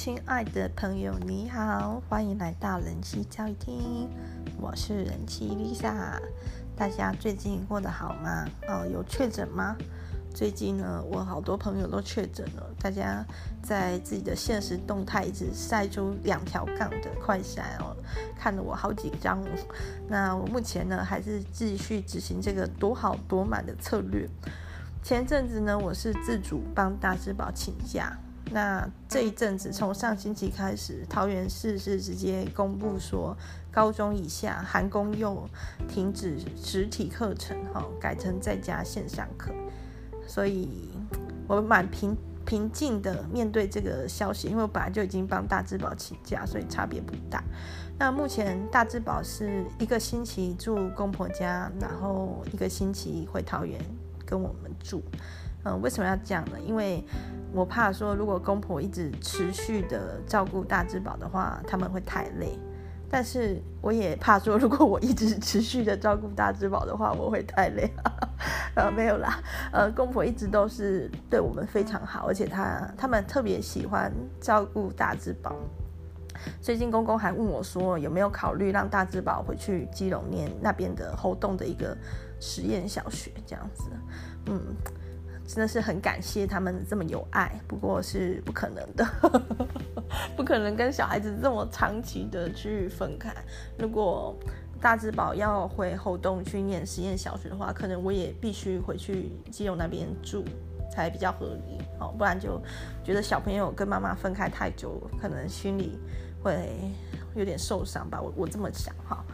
亲爱的朋友，你好，欢迎来到人妻教育厅，我是人妻 Lisa。大家最近过得好吗？哦，有确诊吗？最近呢，我好多朋友都确诊了，大家在自己的现实动态一直晒出两条杠的快闪哦，看得我好紧张。那我目前呢，还是继续执行这个躲好躲满的策略。前阵子呢，我是自主帮大智宝请假。那这一阵子，从上星期开始，桃园市是直接公布说，高中以下含公又停止实体课程，哈，改成在家线上课。所以，我蛮平平静的面对这个消息，因为我本来就已经帮大智宝请假，所以差别不大。那目前大智宝是一个星期住公婆家，然后一个星期回桃园跟我们住。嗯，为什么要这样呢？因为我怕说，如果公婆一直持续的照顾大智宝的话，他们会太累。但是我也怕说，如果我一直持续的照顾大智宝的话，我会太累。呃，没有啦，呃，公婆一直都是对我们非常好，而且他他们特别喜欢照顾大智宝。最近公公还问我说，有没有考虑让大智宝回去基隆念那边的猴硐的一个实验小学这样子？嗯。真的是很感谢他们这么有爱，不过是不可能的，不可能跟小孩子这么长期的去分开。如果大智宝要回后洞去念实验小学的话，可能我也必须回去基隆那边住才比较合理哦，不然就觉得小朋友跟妈妈分开太久，可能心里会有点受伤吧。我 我这么想哈。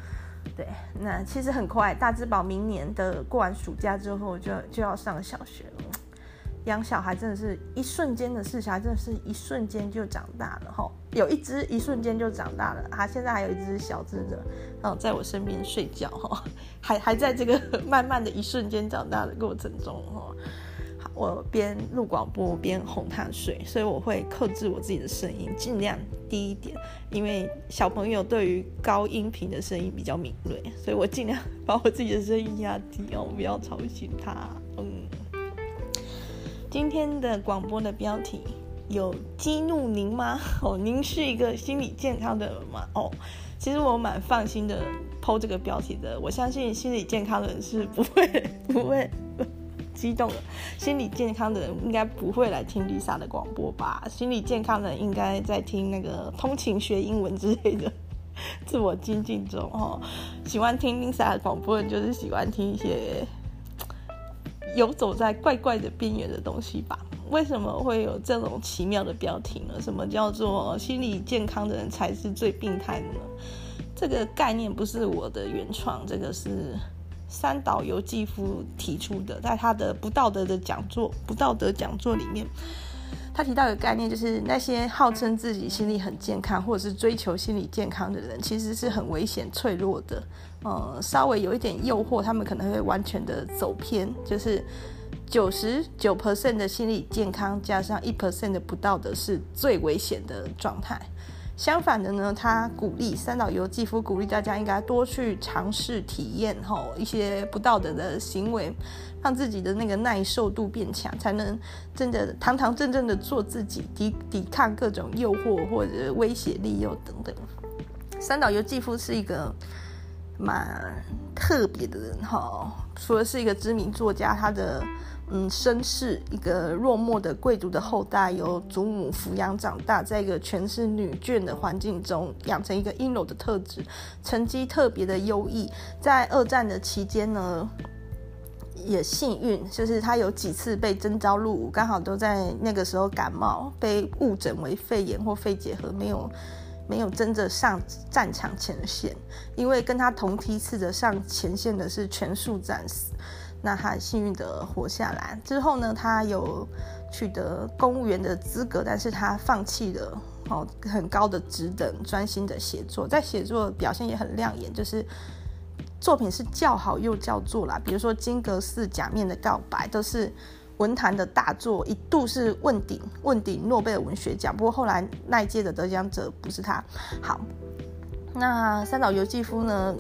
对，那其实很快，大智宝明年的过完暑假之后就就要上小学了。养小孩真的是一瞬间的事，小孩真的是一瞬间就长大了哈。有一只一瞬间就长大了，他现在还有一只小只的，哦，在我身边睡觉哈，还还在这个 慢慢的一瞬间长大的过程中哈。我边录广播边哄他睡，所以我会克制我自己的声音，尽量低一点，因为小朋友对于高音频的声音比较敏锐，所以我尽量 把我自己的声音压低哦，不要吵醒他。嗯。今天的广播的标题有激怒您吗？哦，您是一个心理健康的人吗？哦，其实我蛮放心的 po 这个标题的。我相信心理健康的人是不会不会激动的。心理健康的人应该不会来听 Lisa 的广播吧？心理健康的人应该在听那个通勤学英文之类的，自我精进中哦。喜欢听 Lisa 的广播人就是喜欢听一些。游走在怪怪的边缘的东西吧？为什么会有这种奇妙的标题呢？什么叫做心理健康的人才是最病态的呢？这个概念不是我的原创，这个是三岛由纪夫提出的，在他的不道德的讲座、不道德讲座里面。他提到一个概念，就是那些号称自己心理很健康，或者是追求心理健康的人，其实是很危险、脆弱的。呃，稍微有一点诱惑，他们可能会完全的走偏。就是九十九 percent 的心理健康加上一 percent 的不道德，是最危险的状态。相反的呢，他鼓励三岛由纪夫鼓励大家应该多去尝试体验吼一些不道德的行为，让自己的那个耐受度变强，才能真的堂堂正正的做自己，抵抵抗各种诱惑或者威胁、利诱等等。三岛由纪夫是一个蛮特别的人哈，除了是一个知名作家，他的。嗯，身世一个落寞的贵族的后代，由祖母抚养长大，在一个全是女眷的环境中，养成一个阴柔的特质，成绩特别的优异。在二战的期间呢，也幸运，就是他有几次被征召入伍，刚好都在那个时候感冒，被误诊为肺炎或肺结核，没有没有真的上战场前线。因为跟他同梯次的上前线的是全数战死。那他幸运的活下来之后呢，他有取得公务员的资格，但是他放弃了哦很高的职等，专心的写作，在写作表现也很亮眼，就是作品是叫好又叫座啦，比如说《金阁寺假面的告白》都是文坛的大作，一度是问鼎问鼎诺贝尔文学奖，不过后来那一届的得奖者不是他。好，那三岛由纪夫呢？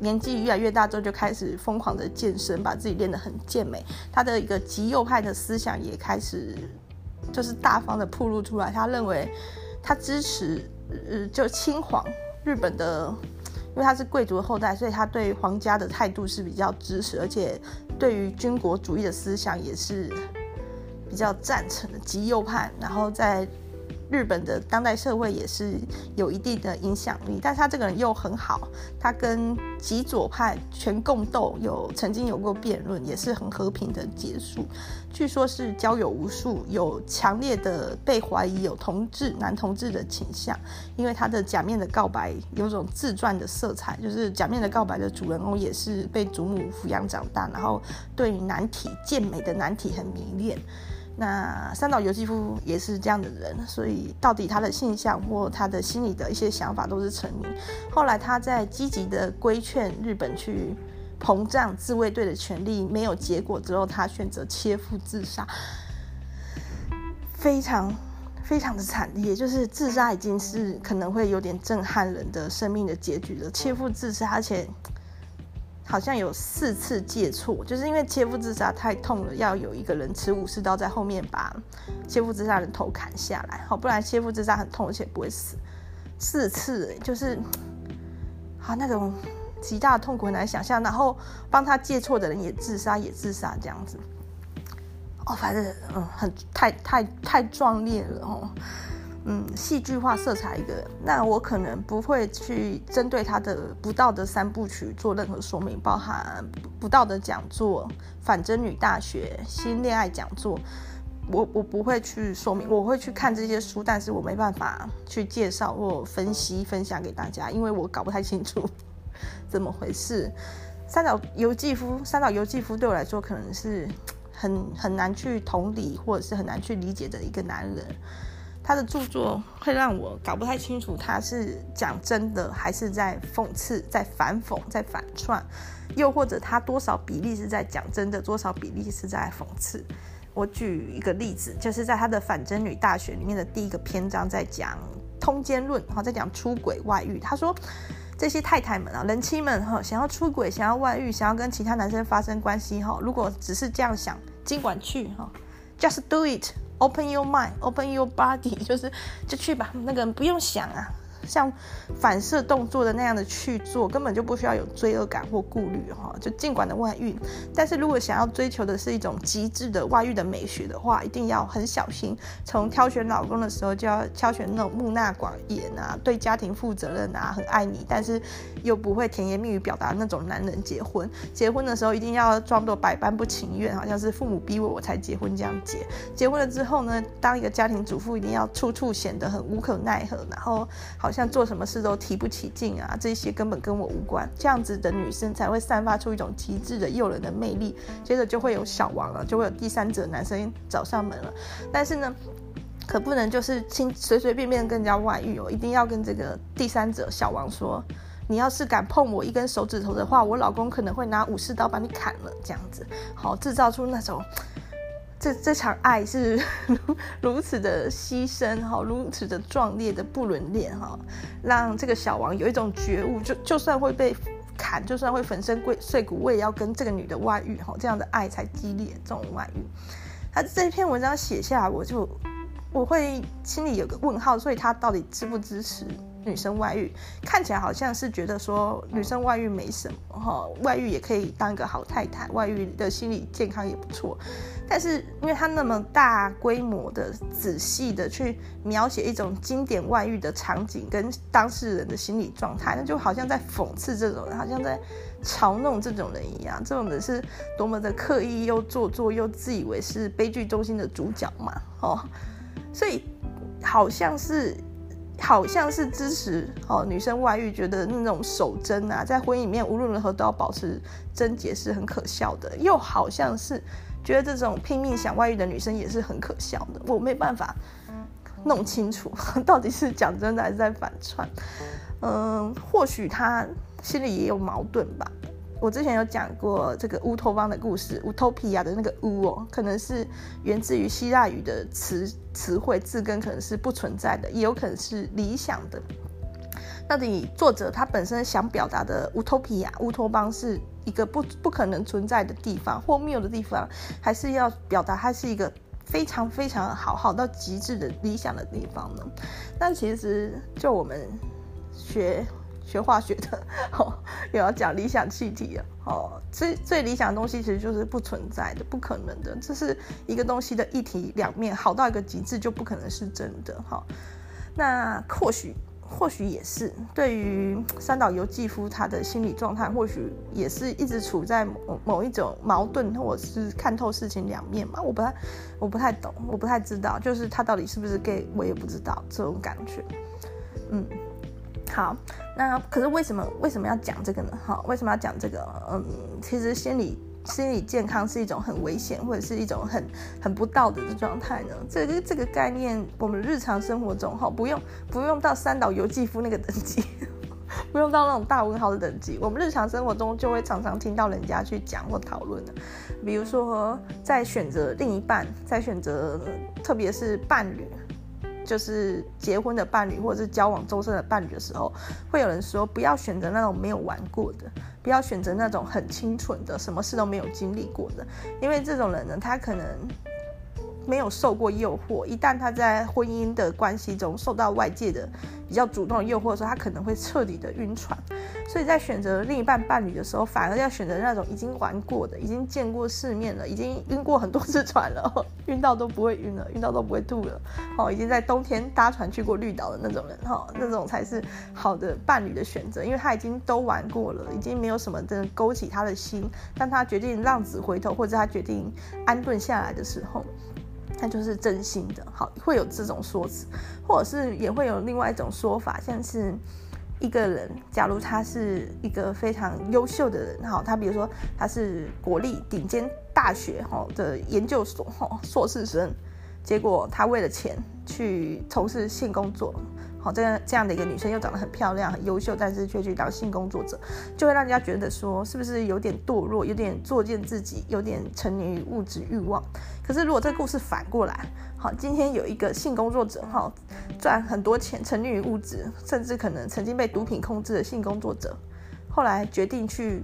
年纪越来越大之后，就开始疯狂的健身，把自己练得很健美。他的一个极右派的思想也开始，就是大方的暴露出来。他认为，他支持就亲皇日本的，因为他是贵族的后代，所以他对皇家的态度是比较支持，而且对于军国主义的思想也是比较赞成的，极右派，然后在。日本的当代社会也是有一定的影响力，但是他这个人又很好，他跟极左派全共斗，有曾经有过辩论，也是很和平的结束。据说是交友无数，有强烈的被怀疑有同志男同志的倾向，因为他的假面的告白有种自传的色彩，就是假面的告白的主人公也是被祖母抚养长大，然后对于男体健美的男体很迷恋。那三岛由纪夫也是这样的人，所以到底他的性向或他的心里的一些想法都是成名。后来他在积极的规劝日本去膨胀自卫队的权力没有结果之后，他选择切腹自杀，非常非常的惨烈，就是自杀已经是可能会有点震撼人的生命的结局了。切腹自杀，而且。好像有四次借错，就是因为切腹自杀太痛了，要有一个人持武士刀在后面把切腹自杀的头砍下来，好，不然切腹自杀很痛，而且不会死。四次，就是啊，那种极大的痛苦很难想象。然后帮他借错的人也自杀，也自杀这样子。哦，反正嗯，很太太太壮烈了哦。戏剧化色彩一个，那我可能不会去针对他的不道德三部曲做任何说明，包含不道德讲座、反真女大学、新恋爱讲座，我我不会去说明，我会去看这些书，但是我没办法去介绍或分析分享给大家，因为我搞不太清楚 怎么回事。三岛由纪夫，三岛由纪夫对我来说可能是很很难去同理，或者是很难去理解的一个男人。他的著作会让我搞不太清楚，他是讲真的还是在讽刺、在反讽、在反串，又或者他多少比例是在讲真的，多少比例是在讽刺。我举一个例子，就是在他的《反真女大学》里面的第一个篇章，在讲通奸论，哈，在讲出轨外遇。他说这些太太们啊，人妻们哈，想要出轨、想要外遇、想要跟其他男生发生关系哈，如果只是这样想，尽管去哈，just do it。Open your mind, open your body，就是就去吧，那个不用想啊。像反射动作的那样的去做，根本就不需要有罪恶感或顾虑哈，就尽管的外遇。但是如果想要追求的是一种极致的外遇的美学的话，一定要很小心。从挑选老公的时候就要挑选那种木讷寡言啊，对家庭负责任啊，很爱你，但是又不会甜言蜜语表达那种男人。结婚结婚的时候一定要装作百般不情愿，好像是父母逼我我才结婚这样结。结婚了之后呢，当一个家庭主妇一定要处处显得很无可奈何，然后好像。像做什么事都提不起劲啊，这些根本跟我无关。这样子的女生才会散发出一种极致的诱人的魅力，接着就会有小王了，就会有第三者男生找上门了。但是呢，可不能就是轻随随便便跟人家外遇哦，一定要跟这个第三者小王说，你要是敢碰我一根手指头的话，我老公可能会拿武士刀把你砍了。这样子，好，制造出那种。这这场爱是如 此的牺牲哈，如此的壮烈的不伦恋哈，让这个小王有一种觉悟，就就算会被砍，就算会粉身碎骨，我也要跟这个女的外遇哈，这样的爱才激烈。这种外遇，他这篇文章写下来，我就我会心里有个问号，所以他到底支不支持？女生外遇看起来好像是觉得说女生外遇没什么哈，外遇也可以当一个好太太，外遇的心理健康也不错。但是因为他那么大规模的、仔细的去描写一种经典外遇的场景跟当事人的心理状态，那就好像在讽刺这种人，好像在嘲弄这种人一样。这种人是多么的刻意又做作又自以为是悲剧中心的主角嘛？哦，所以好像是。好像是支持哦女生外遇，觉得那种守贞啊，在婚姻里面无论如何都要保持贞洁是很可笑的；又好像是觉得这种拼命想外遇的女生也是很可笑的。我没办法弄清楚 到底是讲真的还是在反串。嗯，或许他心里也有矛盾吧。我之前有讲过这个乌托邦的故事，乌托皮亚的那个乌哦，可能是源自于希腊语的词词汇字根，可能是不存在的，也有可能是理想的。那你作者他本身想表达的乌托皮亚乌托邦是一个不不可能存在的地方，荒谬的地方，还是要表达它是一个非常非常好，好到极致的理想的地方呢？那其实就我们学学化学的，哦，也要讲理想气体啊，哦，最最理想的东西其实就是不存在的，不可能的，这是一个东西的一体两面，好到一个极致就不可能是真的，哈、那或许。或许也是，对于三岛由纪夫他的心理状态，或许也是一直处在某某一种矛盾，或者是看透事情两面嘛。我不太，我不太懂，我不太知道，就是他到底是不是 gay，我也不知道这种感觉。嗯，好，那可是为什么为什么要讲这个呢？哈，为什么要讲这个？嗯，其实心理。心理健康是一种很危险，或者是一种很很不道德的状态呢？这个这个概念，我们日常生活中哈，不用不用到三岛由纪夫那个等级，不用到那种大文豪的等级，我们日常生活中就会常常听到人家去讲或讨论的。比如说，在选择另一半，在选择特别是伴侣，就是结婚的伴侣或者是交往终身的伴侣的时候，会有人说不要选择那种没有玩过的。不要选择那种很清纯的，什么事都没有经历过的，因为这种人呢，他可能没有受过诱惑，一旦他在婚姻的关系中受到外界的比较主动的诱惑的时候，他可能会彻底的晕船。所以在选择另一半伴侣的时候，反而要选择那种已经玩过的、已经见过世面了、已经晕过很多次船了，晕到都不会晕了、晕到都不会吐了，哦，已经在冬天搭船去过绿岛的那种人，哈，那种才是好的伴侣的选择，因为他已经都玩过了，已经没有什么真的勾起他的心。当他决定浪子回头，或者他决定安顿下来的时候，他就是真心的。好，会有这种说辞，或者是也会有另外一种说法，像是。一个人，假如他是一个非常优秀的人，好，他比如说他是国立顶尖大学哈的研究所哈硕士生，结果他为了钱去从事性工作。这样这样的一个女生又长得很漂亮、很优秀，但是却去当性工作者，就会让人家觉得说，是不是有点堕落，有点作践自己，有点沉溺于物质欲望？可是如果这个故事反过来，好，今天有一个性工作者，哈，赚很多钱，沉溺于物质，甚至可能曾经被毒品控制的性工作者，后来决定去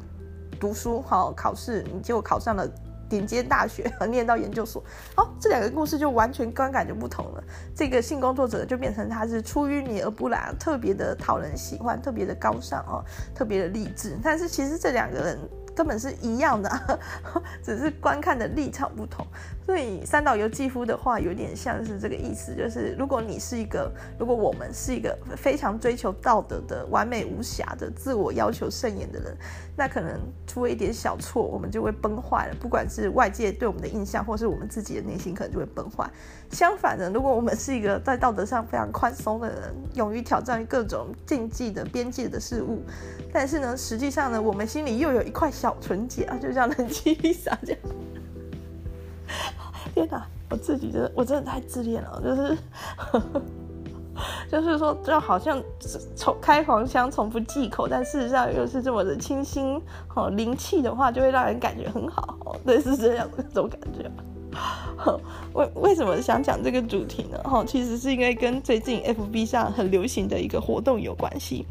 读书，好，考试，你结果考上了。顶尖大学 念到研究所，哦，这两个故事就完全观感就不同了。这个性工作者就变成他是出淤泥而不染，特别的讨人喜欢，特别的高尚哦，特别的励志。但是其实这两个人。根本是一样的啊，只是观看的立场不同。所以三岛由纪夫的话有点像是这个意思，就是如果你是一个，如果我们是一个非常追求道德的、完美无瑕的、自我要求甚严的人，那可能出了一点小错，我们就会崩坏了。不管是外界对我们的印象，或是我们自己的内心，可能就会崩坏。相反的，如果我们是一个在道德上非常宽松的人，勇于挑战各种禁忌的边界的事物，但是呢，实际上呢，我们心里又有一块小纯洁啊，就像人妻 Lisa 这样。天哪，我自己真的，我真的太自恋了，就是，就是说，就好像从开黄腔从不忌口，但事实上又是这么的清新哦，灵气的话就会让人感觉很好，对，是这样的这种感觉。为为什么想讲这个主题呢？哈，其实是因为跟最近 FB 上很流行的一个活动有关系。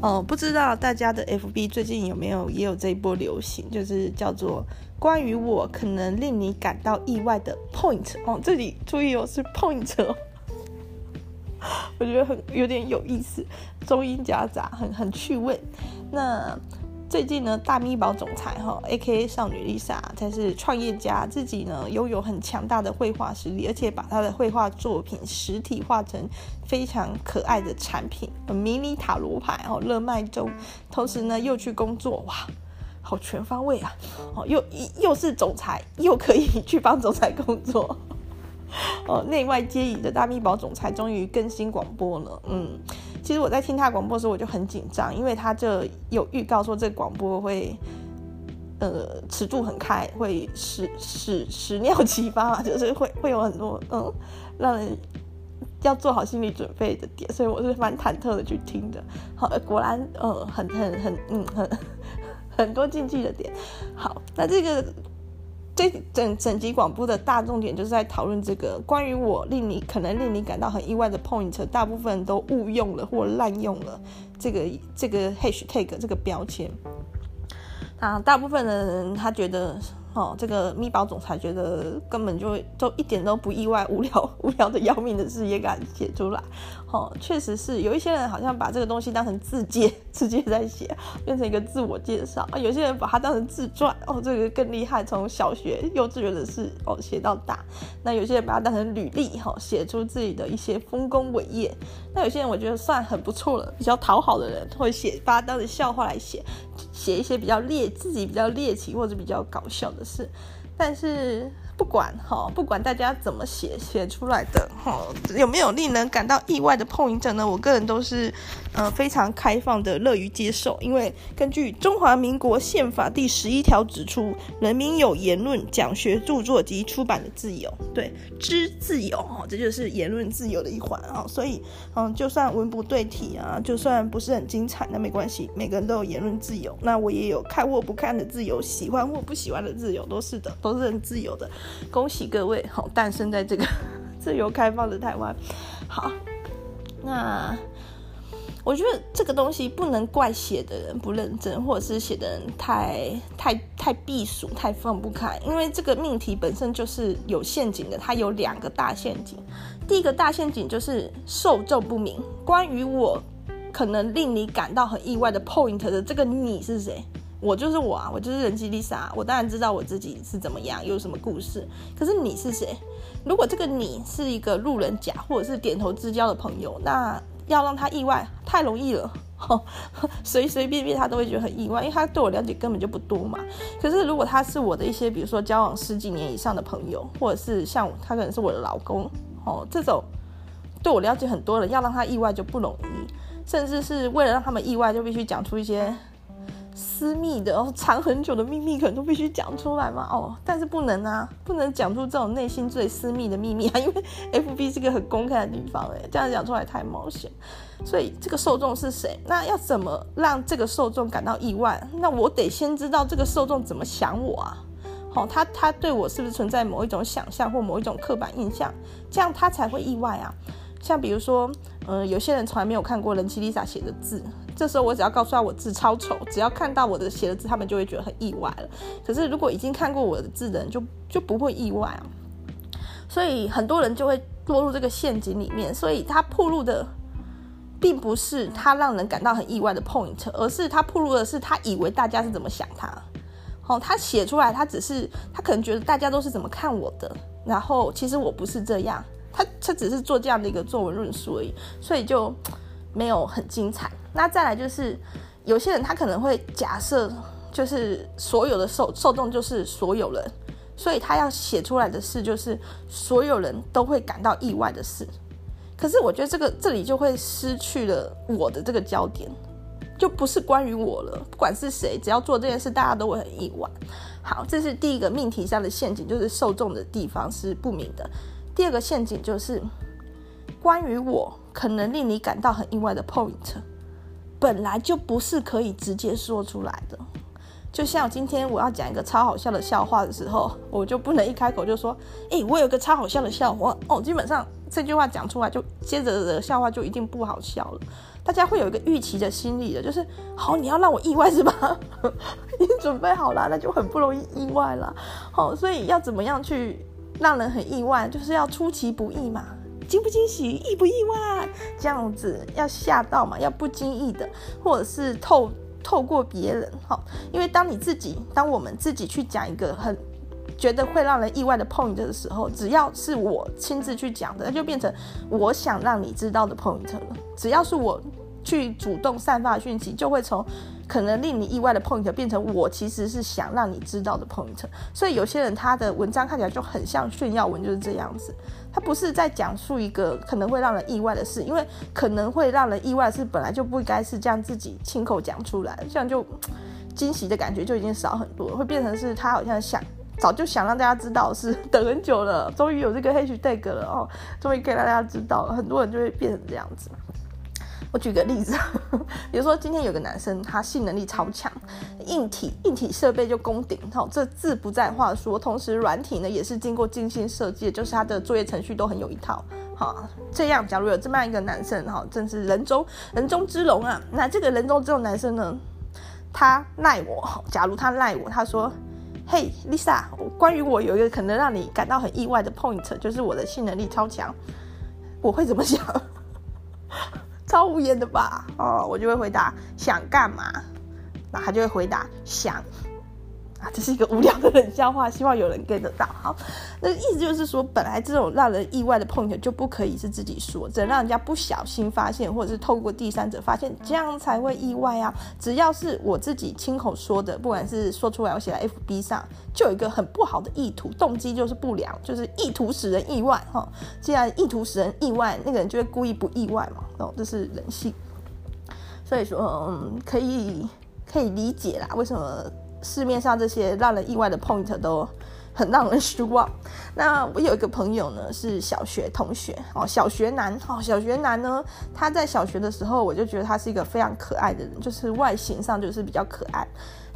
哦，不知道大家的 FB 最近有没有也有这一波流行，就是叫做关于我可能令你感到意外的 point 哦，这里注意哦，是 point。我觉得很有点有意思，中英夹杂，很很趣味。那最近呢，大咪宝总裁哈，AKA 少女 Lisa，她是创业家，自己呢拥有很强大的绘画实力，而且把她的绘画作品实体化成非常可爱的产品，迷你塔罗牌哦，热卖中。同时呢，又去工作，哇，好全方位啊！哦，又又是总裁，又可以去帮总裁工作。哦，内外皆宜的大咪宝总裁终于更新广播了。嗯，其实我在听他广播的时候，我就很紧张，因为他就有预告说这广播会，呃，尺度很开，会屎屎屎尿齐发，就是会会有很多嗯，让人要做好心理准备的点，所以我是蛮忐忑的去听的。好，果然，嗯、呃，很很很嗯很 很多禁忌的点。好，那这个。这整整集广播的大重点就是在讨论这个关于我令你可能令你感到很意外的 point，大部分都误用了或滥用了这个这个 hashtag 这个标签啊，大部分的人他觉得。哦，这个咪宝总裁觉得根本就都一点都不意外，无聊 无聊的要命的事也敢写出来。哦，确实是有一些人好像把这个东西当成自介，直接在写，变成一个自我介绍啊。有些人把它当成自传，哦，这个更厉害，从小学幼稚园的事哦写到大。那有些人把它当成履历，哈、哦，写出自己的一些丰功伟业。那有些人我觉得算很不错了，比较讨好的人会写，把它当成笑话来写。写一些比较猎自己比较猎奇或者比较搞笑的事，但是。不管哈，不管大家怎么写写出来的哈，有没有令人感到意外的 point 呢？我个人都是呃非常开放的，乐于接受。因为根据中华民国宪法第十一条指出，人民有言论、讲学、著作及出版的自由。对，知自由哈，这就是言论自由的一环啊。所以嗯，就算文不对题啊，就算不是很精彩，那没关系，每个人都有言论自由。那我也有看或不看的自由，喜欢或不喜欢的自由，都是的，都是很自由的。恭喜各位，好诞生在这个 自由开放的台湾。好，那我觉得这个东西不能怪写的人不认真，或者是写的人太太太避暑、太放不开，因为这个命题本身就是有陷阱的。它有两个大陷阱，第一个大陷阱就是受众不明。关于我可能令你感到很意外的 point 的这个你是谁？我就是我啊，我就是人机丽莎。我当然知道我自己是怎么样，有什么故事。可是你是谁？如果这个你是一个路人甲，或者是点头之交的朋友，那要让他意外太容易了。随随便便他都会觉得很意外，因为他对我了解根本就不多嘛。可是如果他是我的一些，比如说交往十几年以上的朋友，或者是像他可能是我的老公，哦，这种对我了解很多的，要让他意外就不容易。甚至是为了让他们意外，就必须讲出一些。私密的哦，藏很久的秘密可能都必须讲出来嘛哦，但是不能啊，不能讲出这种内心最私密的秘密啊，因为 FB 是个很公开的地方诶，这样讲出来太冒险。所以这个受众是谁？那要怎么让这个受众感到意外？那我得先知道这个受众怎么想我啊。好，他他对我是不是存在某一种想象或某一种刻板印象？这样他才会意外啊。像比如说，嗯、呃，有些人从来没有看过人妻 Lisa 写的字。这时候我只要告诉他我字超丑，只要看到我的写的字，他们就会觉得很意外了。可是如果已经看过我的字的人就，就不会意外啊。所以很多人就会落入这个陷阱里面。所以他暴露的，并不是他让人感到很意外的 point，而是他暴露的是他以为大家是怎么想他。哦，他写出来，他只是他可能觉得大家都是怎么看我的，然后其实我不是这样。他他只是做这样的一个作文论述而已，所以就没有很精彩。那再来就是，有些人他可能会假设，就是所有的受受众就是所有人，所以他要写出来的事就是所有人都会感到意外的事。可是我觉得这个这里就会失去了我的这个焦点，就不是关于我了。不管是谁，只要做这件事，大家都会很意外。好，这是第一个命题上的陷阱，就是受众的地方是不明的。第二个陷阱就是关于我可能令你感到很意外的 point。本来就不是可以直接说出来的，就像今天我要讲一个超好笑的笑话的时候，我就不能一开口就说，诶、欸，我有个超好笑的笑话哦。基本上这句话讲出来，就接着的笑话就一定不好笑了。大家会有一个预期的心理的，就是好，你要让我意外是吧？已经准备好了，那就很不容易意外了。好，所以要怎么样去让人很意外，就是要出其不意嘛。惊不惊喜，意不意外？这样子要吓到嘛？要不经意的，或者是透透过别人，哈。因为当你自己，当我们自己去讲一个很觉得会让人意外的 point 的时候，只要是我亲自去讲的，那就变成我想让你知道的 point 了。只要是我去主动散发讯息，就会从。可能令你意外的 point 变成我其实是想让你知道的 point，所以有些人他的文章看起来就很像炫耀文，就是这样子。他不是在讲述一个可能会让人意外的事，因为可能会让人意外的事本来就不应该是这样自己亲口讲出来，这样就惊喜的感觉就已经少很多，会变成是他好像想早就想让大家知道，是等很久了，终于有这个 hashtag 了哦，终于可以让大家知道了，很多人就会变成这样子。我举个例子，比如说今天有个男生，他性能力超强，硬体硬体设备就攻顶，好，这字不在话说。同时软体呢也是经过精心设计，就是他的作业程序都很有一套。好，这样假如有这么样一个男生，哈，真是人中人中之龙啊。那这个人中之龙男生呢，他赖我，假如他赖我，他说：“嘿，Lisa，关于我有一个可能让你感到很意外的 point，就是我的性能力超强。”我会怎么想？超无言的吧？哦，我就会回答想干嘛？那他就会回答想。啊，这是一个无聊的冷笑话，希望有人 get 到。好，那意思就是说，本来这种让人意外的碰巧就不可以是自己说，只能让人家不小心发现，或者是透过第三者发现，这样才会意外啊。只要是我自己亲口说的，不管是说出来，我写在 FB 上，就有一个很不好的意图，动机就是不良，就是意图使人意外。哈，既然意图使人意外，那个人就会故意不意外嘛。哦，这是人性。所以说，嗯，可以可以理解啦，为什么？市面上这些让人意外的 point 都很让人失望。那我有一个朋友呢，是小学同学哦，小学男哦，小学男呢，他在小学的时候，我就觉得他是一个非常可爱的人，就是外形上就是比较可爱，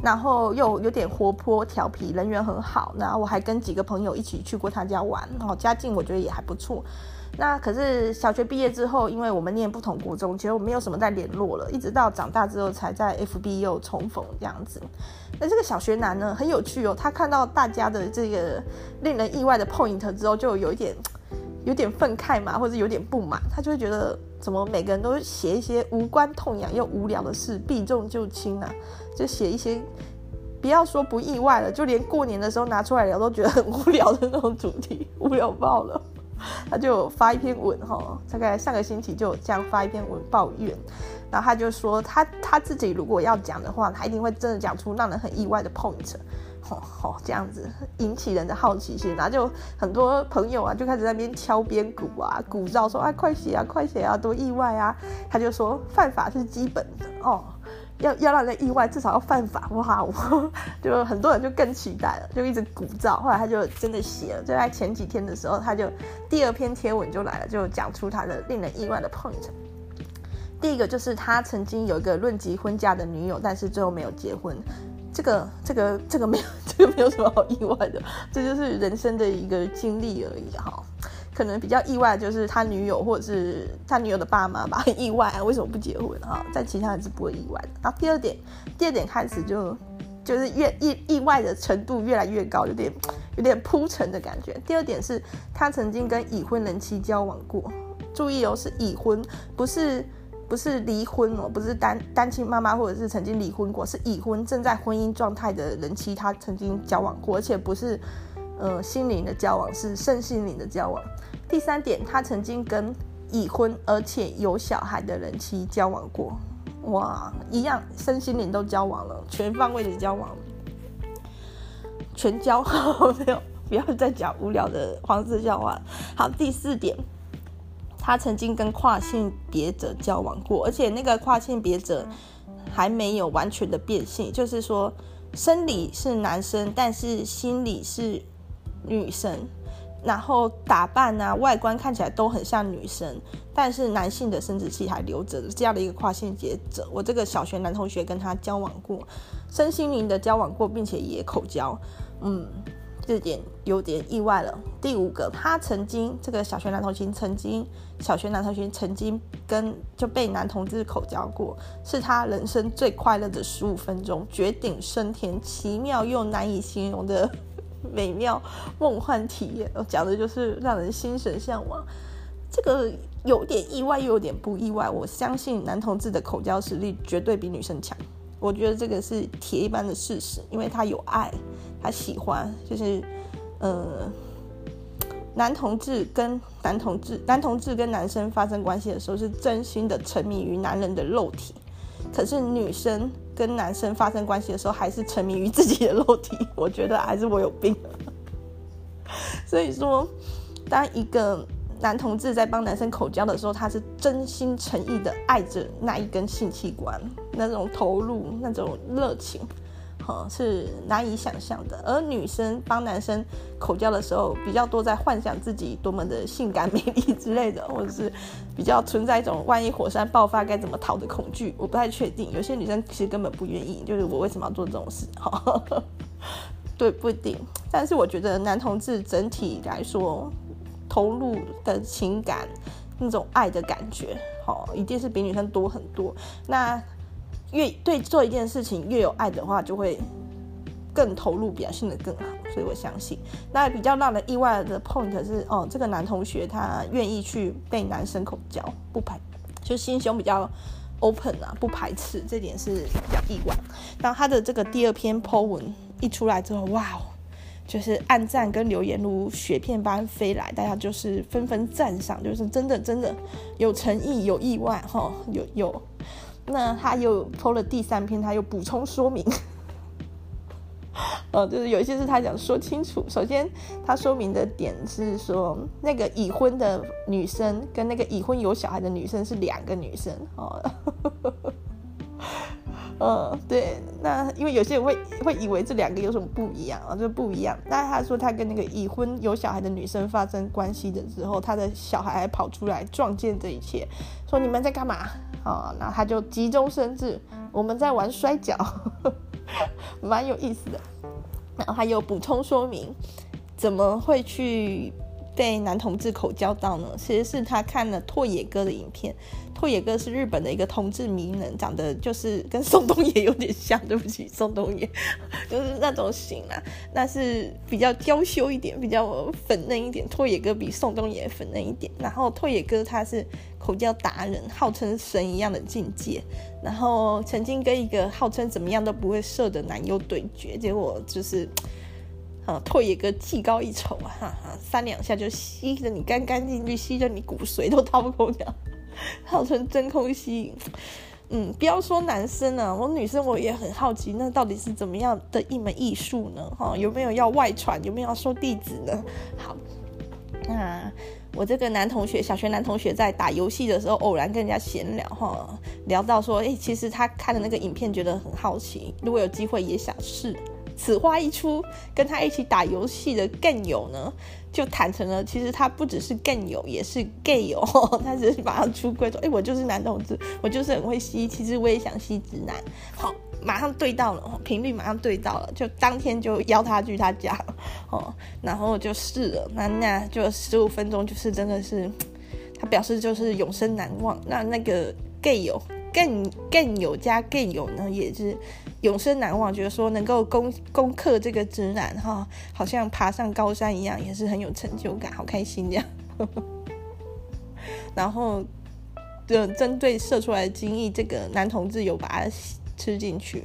然后又有点活泼调皮，人缘很好。然后我还跟几个朋友一起去过他家玩，哦，家境我觉得也还不错。那可是小学毕业之后，因为我们念不同国中，其实我没有什么在联络了，一直到长大之后才在 FB 又重逢这样子。那这个小学男呢，很有趣哦，他看到大家的这个令人意外的 point 之后，就有一点有点愤慨嘛，或者有点不满，他就会觉得怎么每个人都写一些无关痛痒又无聊的事，避重就轻啊，就写一些不要说不意外了，就连过年的时候拿出来聊都觉得很无聊的那种主题，无聊爆了。他就发一篇文哈，大概上个星期就这样发一篇文抱怨，然后他就说他他自己如果要讲的话，他一定会真的讲出让人很意外的 point，吼吼这样子引起人的好奇心，然后就很多朋友啊就开始在那边敲边鼓啊鼓噪说啊快写啊快写啊多意外啊，他就说犯法是基本的。哦。要要让人意外，至少要犯法哇！我 就很多人就更期待了，就一直鼓噪。后来他就真的写了，就在前几天的时候，他就第二篇贴文就来了，就讲出他的令人意外的 point。第一个就是他曾经有一个论及婚嫁的女友，但是最后没有结婚。这个这个这个没有 这个没有什么好意外的，这就是人生的一个经历而已哈。可能比较意外，就是他女友或者是他女友的爸妈吧，很意外啊，为什么不结婚啊？在其他人是不会意外的。然后第二点，第二点开始就就是越意意外的程度越来越高，有点有点铺陈的感觉。第二点是他曾经跟已婚人妻交往过，注意哦，是已婚，不是不是离婚哦，不是单单亲妈妈或者是曾经离婚过，是已婚正在婚姻状态的人妻，他曾经交往过，而且不是。呃，心灵的交往是身心灵的交往。第三点，他曾经跟已婚而且有小孩的人妻交往过，哇，一样身心灵都交往了，全方位的交往，全交没有，不要再讲无聊的黄色笑话。好，第四点，他曾经跟跨性别者交往过，而且那个跨性别者还没有完全的变性，就是说生理是男生，但是心理是。女生，然后打扮啊，外观看起来都很像女生，但是男性的生殖器还留着这样的一个跨性别者，我这个小学男同学跟他交往过，身心灵的交往过，并且也口交，嗯，这点有点意外了。第五个，他曾经这个小学男同学曾经小学男同学曾经跟就被男同志口交过，是他人生最快乐的十五分钟，绝顶升天，奇妙又难以形容的。美妙梦幻体验，我讲的就是让人心神向往。这个有点意外，又有点不意外。我相信男同志的口交实力绝对比女生强。我觉得这个是铁一般的事实，因为他有爱，他喜欢，就是呃，男同志跟男同志，男同志跟男生发生关系的时候，是真心的沉迷于男人的肉体。可是女生跟男生发生关系的时候，还是沉迷于自己的肉体。我觉得还是我有病。所以说，当一个男同志在帮男生口交的时候，他是真心诚意的爱着那一根性器官，那种投入，那种热情。哈是难以想象的，而女生帮男生口交的时候，比较多在幻想自己多么的性感 美丽之类的，或者是比较存在一种万一火山爆发该怎么逃的恐惧。我不太确定，有些女生其实根本不愿意，就是我为什么要做这种事？哈，对，不一定。但是我觉得男同志整体来说，投入的情感那种爱的感觉，好，一定是比女生多很多。那。越对做一件事情越有爱的话，就会更投入，表现得更好。所以我相信，那比较让人意外的 point 是，哦，这个男同学他愿意去被男生口交，不排，就心胸比较 open 啊，不排斥，这点是比较意外。然后他的这个第二篇 po 文一出来之后，哇，就是按赞跟留言如雪片般飞来，大家就是纷纷赞赏，就是真的真的有诚意，有意外哈、有有。那他又 PO 了第三篇，他又补充说明，呃，就是有一些是他想说清楚。首先，他说明的点是说，那个已婚的女生跟那个已婚有小孩的女生是两个女生哦。嗯，对，那因为有些人会会以为这两个有什么不一样啊，就不一样。那他说他跟那个已婚有小孩的女生发生关系的时候，他的小孩还跑出来撞见这一切，说你们在干嘛啊？然后他就急中生智，我们在玩摔跤，蛮有意思的。然后他又补充说明，怎么会去被男同志口交到呢？其实是他看了拓野哥的影片。拓野哥是日本的一个同志名人，长得就是跟宋冬野有点像。对不起，宋冬野就是那种型啊，那是比较娇羞一点，比较粉嫩一点。拓野哥比宋冬野粉嫩一点。然后拓野哥他是口交达人，号称神一样的境界。然后曾经跟一个号称怎么样都不会射的男优对决，结果就是，呃，拓野哥技高一筹啊，哈哈，三两下就吸得你干干净净，吸得你骨髓都掏空掉。号称真空吸引，嗯，不要说男生啊，我女生我也很好奇，那到底是怎么样的一门艺术呢？哈，有没有要外传？有没有要收弟子呢？好，那我这个男同学，小学男同学在打游戏的时候，偶然跟人家闲聊，哈，聊到说，哎，其实他看的那个影片觉得很好奇，如果有机会也想试。此话一出，跟他一起打游戏的更友呢，就坦诚了，其实他不只是更友，也是 gay 友。他只是马上出柜说：“哎、我就是男同志，我就是很会吸，其实我也想吸直男。”好，马上对到了，频率马上对到了，就当天就邀他去他家，哦，然后就试了，那那就十五分钟，就是真的是，他表示就是永生难忘。那那个 gay 友。更更有加更有呢，也是永生难忘。觉得说能够攻攻克这个直男哈，好像爬上高山一样，也是很有成就感，好开心这样。然后，就针对射出来的精液，这个男同志有把它吃进去。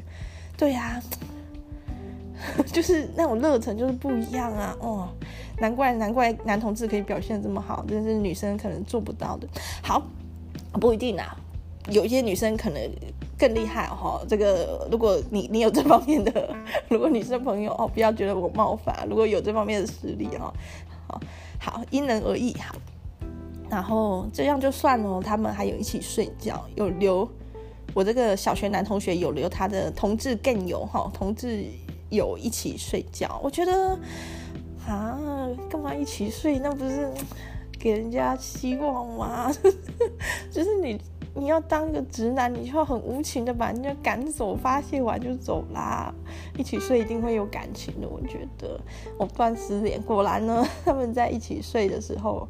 对呀、啊，就是那种热忱就是不一样啊！哦，难怪难怪男同志可以表现这么好，这是女生可能做不到的。好，不一定啊。有一些女生可能更厉害哈，这个如果你你有这方面的，如果女生朋友哦，不要觉得我冒犯，如果有这方面的实力哈，好，好，因人而异哈。然后这样就算了，他们还有一起睡觉，有留我这个小学男同学有留他的同志更友哈，同志有一起睡觉，我觉得啊，干嘛一起睡？那不是给人家希望吗？就是你。你要当一个直男，你就要很无情的把人家赶走，发泄完就走啦。一起睡一定会有感情的，我觉得。我断失联，果然呢，他们在一起睡的时候，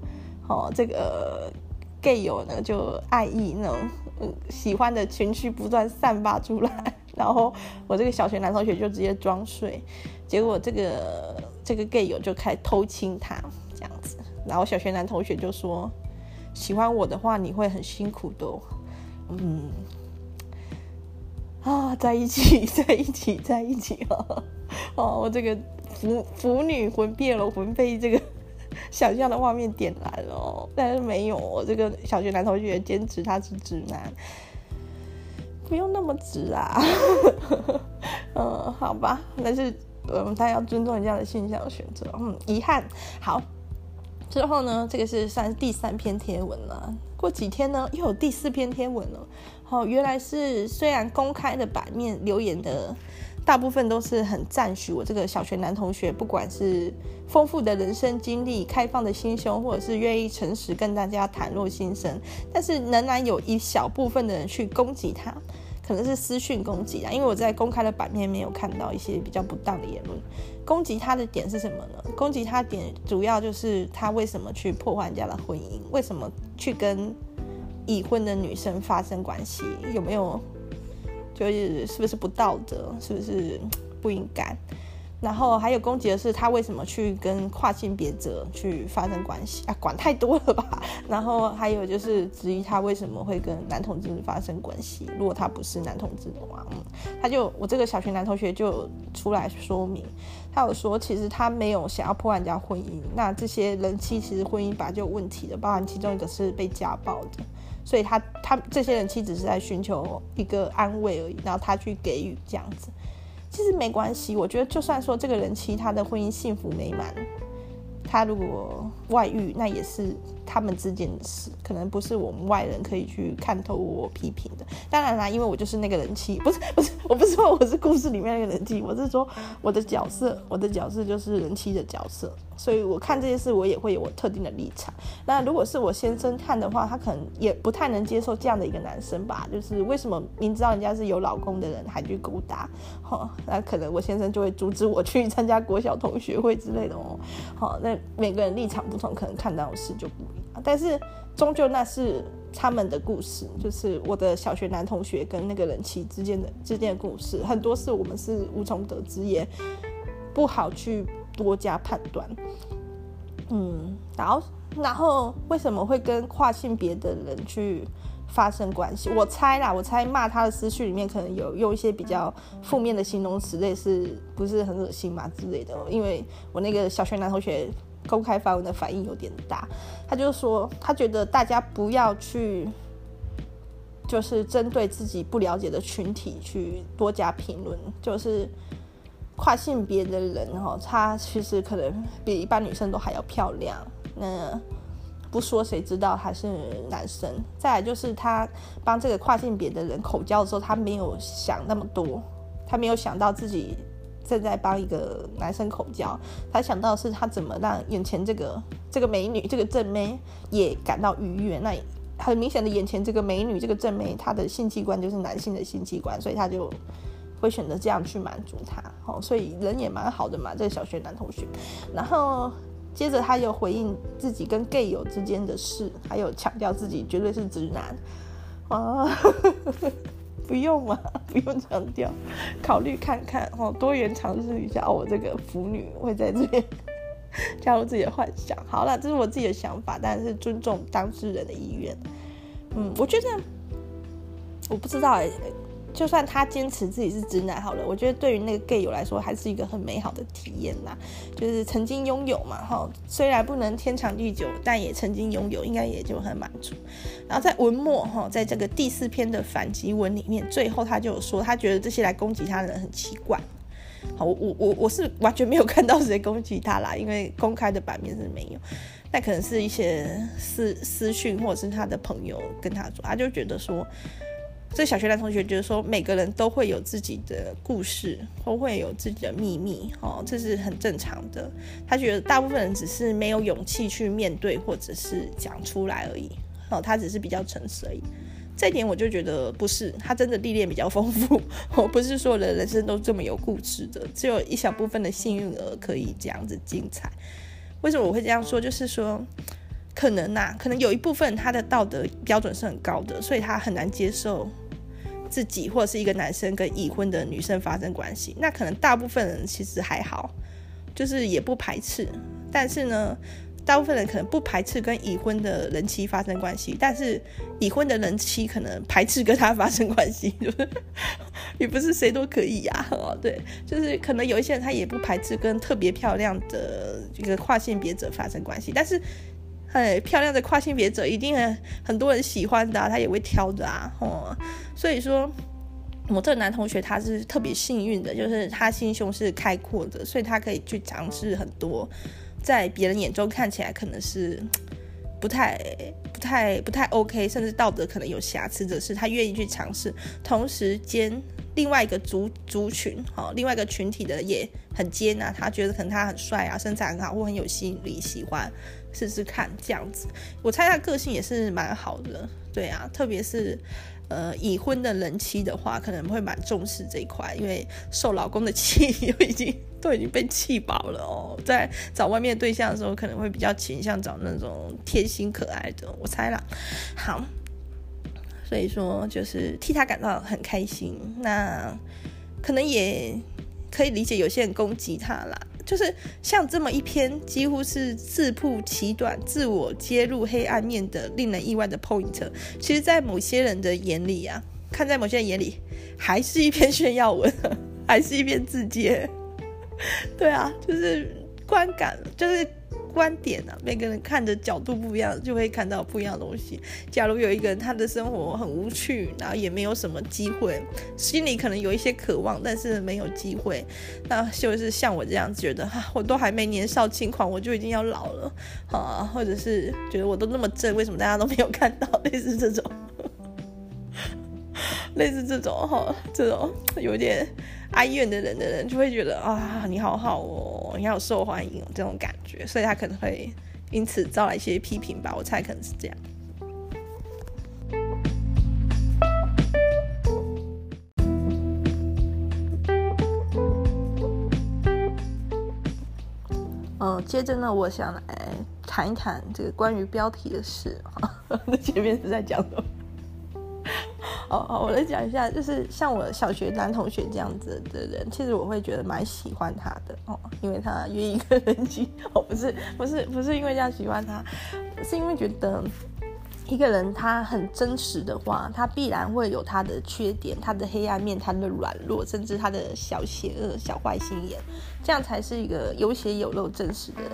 哦，这个 gay 友呢就爱意那种嗯喜欢的情绪不断散发出来，然后我这个小学男同学就直接装睡，结果这个这个 gay 友就开始偷亲他这样子，然后小学男同学就说。喜欢我的话，你会很辛苦的哦。嗯，啊，在一起，在一起，在一起哦。哦，我这个腐腐女魂变了，魂被这个想象的画面点燃了。但是没有，我这个小学男同学坚持他是直男，不用那么直啊。嗯，好吧，但是我们大家要尊重人家的性向选择。嗯，遗憾。好。之后呢，这个是算第三篇贴文了。过几天呢，又有第四篇贴文了。好、哦，原来是虽然公开的版面留言的大部分都是很赞许我这个小学男同学，不管是丰富的人生经历、开放的心胸，或者是愿意诚实跟大家袒露心声，但是仍然有一小部分的人去攻击他，可能是私讯攻击啊。因为我在公开的版面没有看到一些比较不当的言论。攻击他的点是什么呢？攻击他的点主要就是他为什么去破坏人家的婚姻，为什么去跟已婚的女生发生关系，有没有？就是是不是不道德，是不是不应该？然后还有攻击的是他为什么去跟跨性别者去发生关系啊？管太多了吧？然后还有就是质疑他为什么会跟男同志发生关系？如果他不是男同志的话，嗯，他就我这个小学男同学就出来说明，他有说其实他没有想要破坏人家婚姻，那这些人妻其实婚姻本来就有问题的，包含其中一个是被家暴的。所以他他这些人妻只是在寻求一个安慰而已，然后他去给予这样子，其实没关系。我觉得就算说这个人其他的婚姻幸福美满，他如果外遇，那也是。他们之间的事，可能不是我们外人可以去看透我批评的。当然啦，因为我就是那个人妻，不是不是，我不是说我是故事里面那个人妻，我是说我的角色，我的角色就是人妻的角色，所以我看这些事，我也会有我特定的立场。那如果是我先生看的话，他可能也不太能接受这样的一个男生吧，就是为什么明知道人家是有老公的人还去勾搭，好，那可能我先生就会阻止我去参加国小同学会之类的哦。好，那每个人立场不同，可能看到的事就不一样。但是终究那是他们的故事，就是我的小学男同学跟那个人妻之间的之间的故事，很多事我们是无从得知，也不好去多加判断。嗯，然后然后为什么会跟跨性别的人去发生关系？我猜啦，我猜骂他的思绪里面可能有用一些比较负面的形容词，类似不是很恶心嘛之类的。因为我那个小学男同学。公开发文的反应有点大，他就说他觉得大家不要去，就是针对自己不了解的群体去多加评论，就是跨性别的人哈，他其实可能比一般女生都还要漂亮，那不说谁知道他是男生？再来就是他帮这个跨性别的人口交的时候，他没有想那么多，他没有想到自己。正在帮一个男生口交，他想到是他怎么让眼前这个这个美女这个正妹也感到愉悦。那很明显的，眼前这个美女这个正妹，她的性器官就是男性的性器官，所以他就会选择这样去满足她。哦，所以人也蛮好的嘛，这个小学男同学。然后接着他又回应自己跟 gay 友之间的事，还有强调自己绝对是直男。啊。不用嘛，不用强调，考虑看看哦，多元尝试一下。我这个腐女会在这边 加入自己的幻想。好了，这是我自己的想法，但是尊重当事人的意愿。嗯，我觉得我不知道哎、就算他坚持自己是直男好了，我觉得对于那个 gay 友来说，还是一个很美好的体验呐。就是曾经拥有嘛，哈，虽然不能天长地久，但也曾经拥有，应该也就很满足。然后在文末哈，在这个第四篇的反击文里面，最后他就有说，他觉得这些来攻击他的人很奇怪。好，我我我我是完全没有看到谁攻击他啦，因为公开的版面是没有。那可能是一些私私讯或者是他的朋友跟他说，他就觉得说。这小学男同学觉得说，每个人都会有自己的故事，都会有自己的秘密，哦，这是很正常的。他觉得大部分人只是没有勇气去面对，或者是讲出来而已，哦，他只是比较诚实而已。这一点我就觉得不是，他真的历练比较丰富，哦，不是所有的人生都这么有故事的，只有一小部分的幸运儿可以这样子精彩。为什么我会这样说？就是说。可能呐、可能有一部分他的道德标准是很高的，所以他很难接受自己或者是一个男生跟已婚的女生发生关系。那可能大部分人其实还好，就是也不排斥。但是呢，大部分人可能不排斥跟已婚的人妻发生关系，但是已婚的人妻可能排斥跟他发生关系，就是也不是谁都可以呀、啊。哦，对，就是可能有一些人他也不排斥跟特别漂亮的这个跨性别者发生关系，但是。哎，漂亮的跨性别者一定很很多人喜欢的啊，他也会挑的啊，哦，所以说，我这个男同学他是特别幸运的，就是他心胸是开阔的，所以他可以去尝试很多，在别人眼中看起来可能是不太不太不太 OK，甚至道德可能有瑕疵的是，他愿意去尝试，同时间另外一个族族群，哈，另外一个群体的也很接纳他，觉得可能他很帅啊，身材很好，或很有吸引力，喜欢试试看这样子。我猜他个性也是蛮好的，对啊，特别是。呃，已婚的人妻的话，可能会蛮重视这一块，因为受老公的气，都已经都已经被气饱了哦。在找外面对象的时候，可能会比较倾向找那种贴心可爱的，我猜啦。好，所以说就是替他感到很开心。那可能也可以理解有些人攻击他啦。就是像这么一篇几乎是自曝其短、自我揭露黑暗面的令人意外的 point，其实，在某些人的眼里啊，看在某些人眼里，还是一篇炫耀文，还是一篇自揭。对啊，就是观感，就是。观点啊，每个人看的角度不一样，就会看到不一样的东西。假如有一个人他的生活很无趣，然后也没有什么机会，心里可能有一些渴望，但是没有机会，那就是像我这样觉得，我都还没年少轻狂，我就已经要老了，啊，或者是觉得我都那么正，为什么大家都没有看到？类似这种，类似这种哈，这种有点。哀怨的人的人就会觉得啊，你好好哦，你好受欢迎这种感觉，所以他可能会因此招来一些批评吧，我猜可能是这样。嗯，接着呢，我想来谈一谈这个关于标题的事啊，那前面是在讲什么？哦哦，我来讲一下，就是像我小学男同学这样子的人，其实我会觉得蛮喜欢他的哦，因为他愿意跟人机 哦，不是不是不是因为这样喜欢他，是因为觉得一个人他很真实的话，他必然会有他的缺点、他的黑暗面、他的软弱，甚至他的小邪恶、小坏心眼，这样才是一个有血有肉、真实的人。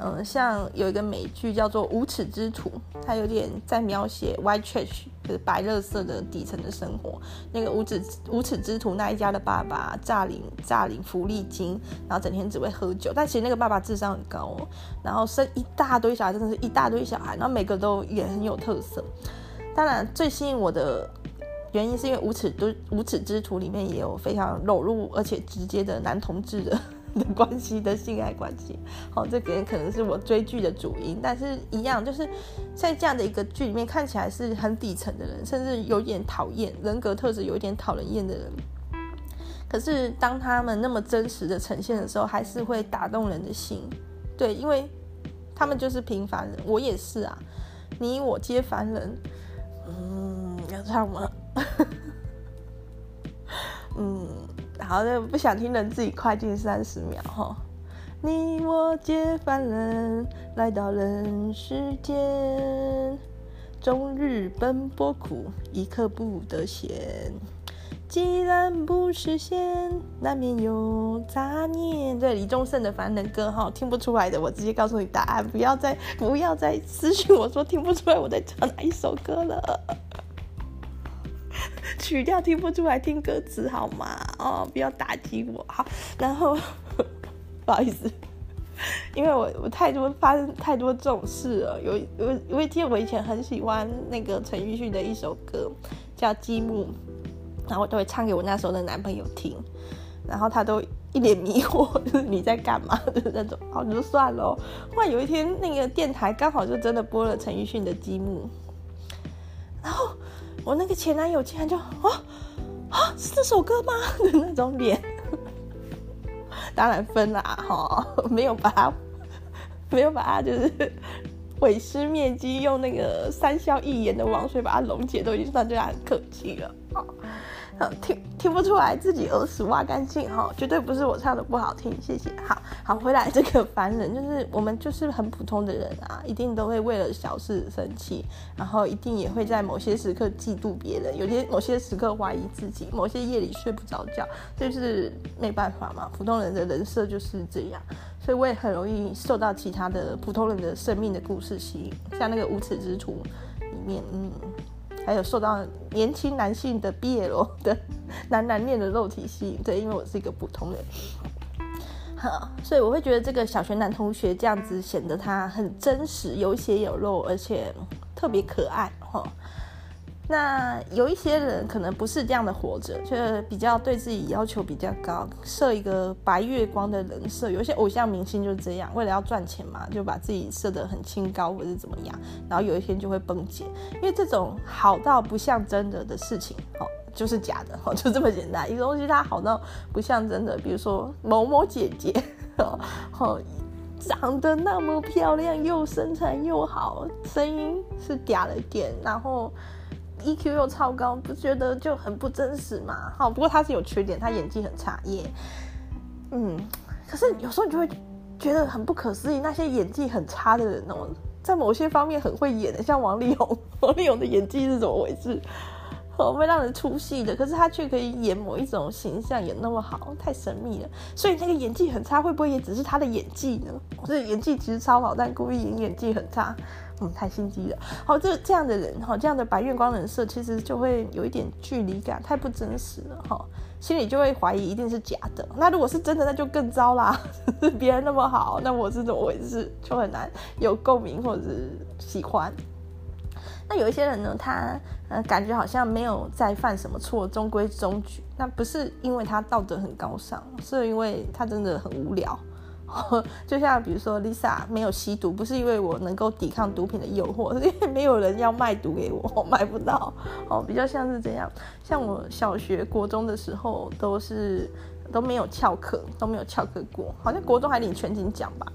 嗯，像有一个美剧叫做《无耻之徒》，他有点在描写 white trash，就是白垃圾的底层的生活。那个无耻无耻之徒那一家的爸爸诈领诈领福利金，然后整天只会喝酒。但其实那个爸爸智商很高哦，然后生一大堆小孩，真的是一大堆小孩，然后每个都也很有特色。当然，最吸引我的原因是因为无耻都无耻之徒里面也有非常裸露而且直接的男同志的。的关系的性爱关系，好，这个可能是我追剧的主因，但是一样，就是在这样的一个剧里面，看起来是很底层的人，甚至有点讨厌，人格特质有一点讨人厌的人，可是当他们那么真实的呈现的时候，还是会打动人的心，对，因为他们就是平凡人，我也是啊，你我皆凡人，嗯，要唱吗？嗯。好的，不想听的自己快进三十秒哈。你我皆凡人，来到人世间，终日奔波苦，一刻不得闲。既然不实现，难免有杂念。对，李宗盛的《凡人歌》哈，听不出来的，我直接告诉你答案，不要再不要再私信我说听不出来我在唱哪一首歌了。曲调听不出来，听歌词好吗？哦，不要打击我。好，然后 不好意思，因为我我太多发生太多这种事了。有有有一天，我以前很喜欢那个陈奕迅的一首歌，叫《积木》，然后我都会唱给我那时候的男朋友听，然后他都一脸迷惑，就是你在干嘛的那种。好，就算了。忽然有一天，那个电台刚好就真的播了陈奕迅的《积木》，然后。我那个前男友竟然就啊啊是这首歌吗 的那种脸，当然分了哈，没有把它没有把它就是 毁尸灭迹，用那个三消一盐的王水把它溶解，都已经算对他很客气了。听听不出来自己耳屎挖干净哈，绝对不是我唱的不好听，谢谢。好好回来，这个凡人就是我们就是很普通的人啊，一定都会为了小事生气，然后一定也会在某些时刻嫉妒别人，有些某些时刻怀疑自己，某些夜里睡不着觉，就是没办法嘛，普通人的人设就是这样，所以我也很容易受到其他的普通人的生命的故事吸引，像那个无耻之徒里面，嗯。还有受到年轻男性的 BL 的男男恋的肉体吸引，对，因为我是一个普通人，所以我会觉得这个小学男同学这样子显得他很真实，有血有肉，而且特别可爱哈。那有一些人可能不是这样的活着，就比较对自己要求比较高，设一个白月光的人设。有些偶像明星就是这样，为了要赚钱嘛，就把自己设得很清高或者怎么样，然后有一天就会崩解。因为这种好到不像真的的事情，哦，就是假的，哦，就这么简单。一个东西它好到不像真的，比如说某某姐姐，哦，哦，长得那么漂亮，又身材又好，声音是嗲了点，然后。EQ 又超高，不觉得就很不真实嘛？好，不过他是有缺点，他演技很差耶。嗯，可是有时候你就会觉得很不可思议，那些演技很差的人哦，在某些方面很会演的，像王力宏，王力宏的演技是怎么回事？哦，会让人出戏的，可是他却可以演某一种形象演那么好，太神秘了。所以那个演技很差，会不会也只是他的演技呢？所以演技其实超好，但故意演演技很差。嗯，太心机了。好，这这样的人，哈，这样的白月光人设，其实就会有一点距离感，太不真实了，哈，心里就会怀疑一定是假的。那如果是真的，那就更糟啦。别人那么好，那我是怎么回事？就很难有共鸣或者是喜欢。那有一些人呢，他呃感觉好像没有在犯什么错，中规中矩。那不是因为他道德很高尚，是因为他真的很无聊。就像比如说，Lisa 没有吸毒，不是因为我能够抵抗毒品的诱惑，是 因为没有人要卖毒给我，我买不到。哦，比较像是这样。像我小学、国中的时候，都是都没有翘课，都没有翘课过。好像国中还领全勤奖吧。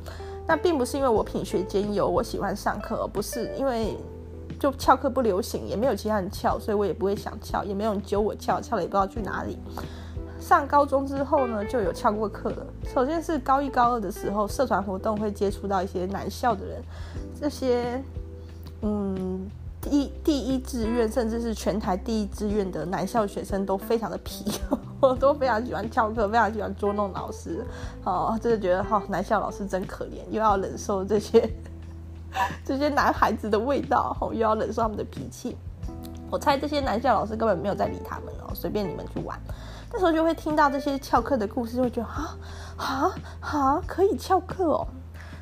那并不是因为我品学兼优，我喜欢上课，而不是因为就翘课不流行，也没有其他人翘，所以我也不会想翘，也没有人揪我翘，翘了也不知道去哪里。上高中之后呢，就有翘过课了。首先是高一高二的时候，社团活动会接触到一些男校的人，这些嗯，第一第一志愿甚至是全台第一志愿的男校学生都非常的皮，我都非常喜欢翘课，非常喜欢捉弄老师。哦，就是觉得哈、哦，男校老师真可怜，又要忍受这些 这些男孩子的味道，哦，又要忍受他们的脾气。我猜这些男校老师根本没有在理他们哦，随便你们去玩。那时候就会听到这些翘课的故事，就会觉得啊啊啊，可以翘课哦。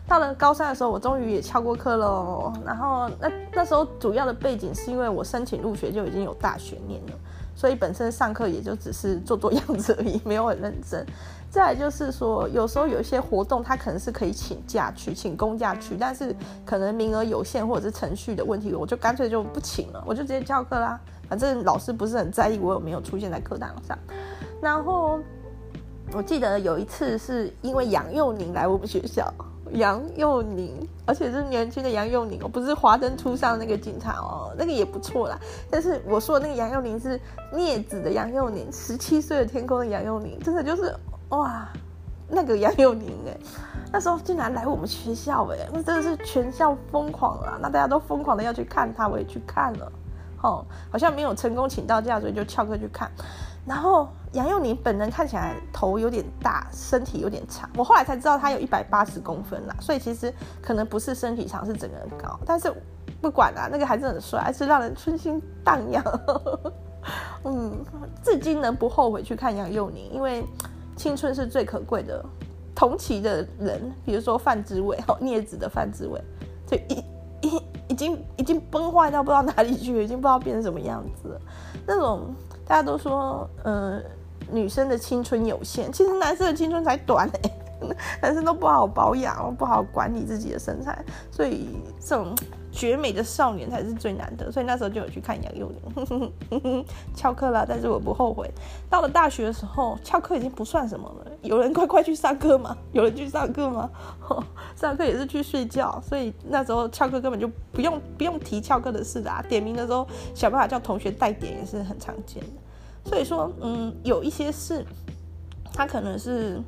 到了高三的时候，我终于也翘过课了。然后那那时候主要的背景是因为我申请入学就已经有大学念了，所以本身上课也就只是做做样子而已，没有很认真。再就是说，有时候有一些活动，他可能是可以请假去，请公假去，但是可能名额有限或者是程序的问题，我就干脆就不请了，我就直接翘课啦。反正老师不是很在意我有没有出现在课堂上。然后我记得有一次是因为杨佑宁来我们学校，杨佑宁，而且是年轻的杨佑宁哦，不是华灯初上那个警察哦，那个也不错啦。但是我说的那个杨佑宁是镊子的杨佑宁，十七岁的天空的杨佑宁，真的就是哇，那个杨佑宁哎，那时候竟然来我们学校哎，那真的是全校疯狂啊，那大家都疯狂的要去看他，我也去看了，哦，好像没有成功请到假，所以就翘课去看。然后杨佑宁本人看起来头有点大，身体有点长。我后来才知道他有一百八十公分啦，所以其实可能不是身体长，是整个人高。但是不管啦，那个还是很帅，还是让人春心荡漾。嗯，至今呢不后悔去看杨佑宁，因为青春是最可贵的。同期的人，比如说范志伟，哦，镊子的范志伟，就一已经已经崩坏到不知道哪里去，已经不知道变成什么样子，那种。大家都说，呃，女生的青春有限，其实男生的青春才短嘞。男生都不好保养，不好管理自己的身材，所以这种绝美的少年才是最难得。所以那时候就有去看杨佑宁，翘课啦，但是我不后悔。到了大学的时候，翘课已经不算什么了。有人快快去上课吗？有人去上课吗？上课也是去睡觉，所以那时候翘课根本就不用不用提翘课的事啦。点名的时候想办法叫同学代点也是很常见的。所以说，嗯，有一些事，他可能是。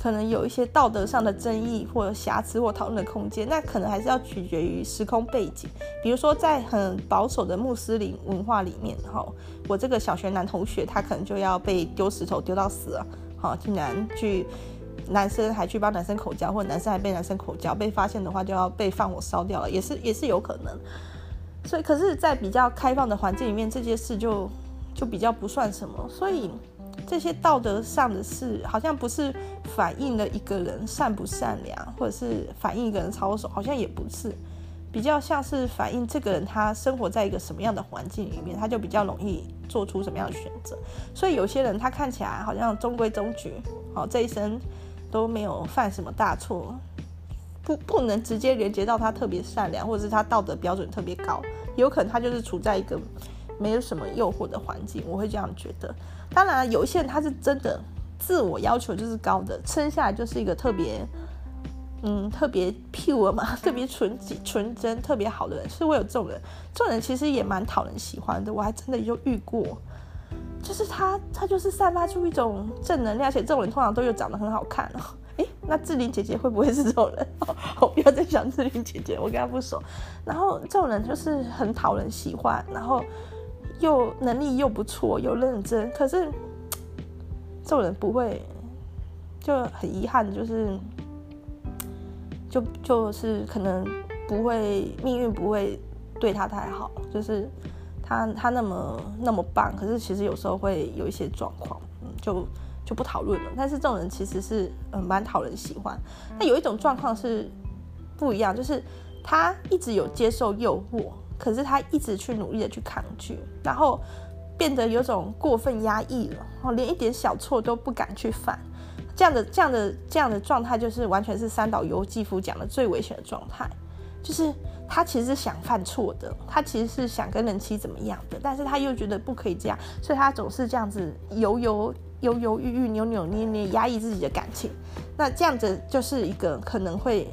可能有一些道德上的争议或者瑕疵或讨论的空间，那可能还是要取决于时空背景。比如说，在很保守的穆斯林文化里面，哈，我这个小学男同学他可能就要被丢石头丢到死了，好，竟然去男生还去帮男生口交，或者男生还被男生口交，被发现的话就要被放火烧掉了，也是也是有可能。所以，可是，在比较开放的环境里面，这件事就就比较不算什么，所以。这些道德上的事，好像不是反映了一个人善不善良，或者是反映一个人操守，好像也不是。比较像是反映这个人他生活在一个什么样的环境里面，他就比较容易做出什么样的选择。所以有些人他看起来好像中规中矩，好，这一生都没有犯什么大错，不不能直接连接到他特别善良，或者是他道德标准特别高，有可能他就是处在一个没有什么诱惑的环境。我会这样觉得。当然，有一些人他是真的自我要求就是高的，生下来就是一个特别。嗯，特别 pure 嘛，特别纯、纯真、特别好的人，是会有这种人。这种人其实也蛮讨人喜欢的，我还真的就遇过。就是他，他就是散发出一种正能量，而且这种人通常都有长得很好看哦。诶，那志玲姐姐会不会是这种人？我不要再想志玲姐姐，我跟她不熟。然后这种人就是很讨人喜欢，然后又能力又不错，又认真。可是这种人不会，就很遗憾，就是。就就是可能不会，命运不会对他太好，就是他他那么那么棒，可是其实有时候会有一些状况，就就不讨论了。但是这种人其实是嗯蛮讨人喜欢。那有一种状况是不一样，就是他一直有接受诱惑，可是他一直去努力的去抗拒，然后变得有种过分压抑了，哦，连一点小错都不敢去犯。这样的这样的这样的状态，就是完全是三岛由纪夫讲的最危险的状态，就是他其实是想犯错的，他其实是想跟人妻怎么样的，但是他又觉得不可以这样，所以他总是这样子犹犹犹犹豫豫、扭扭捏捏，压抑自己的感情。那这样子就是一个可能会。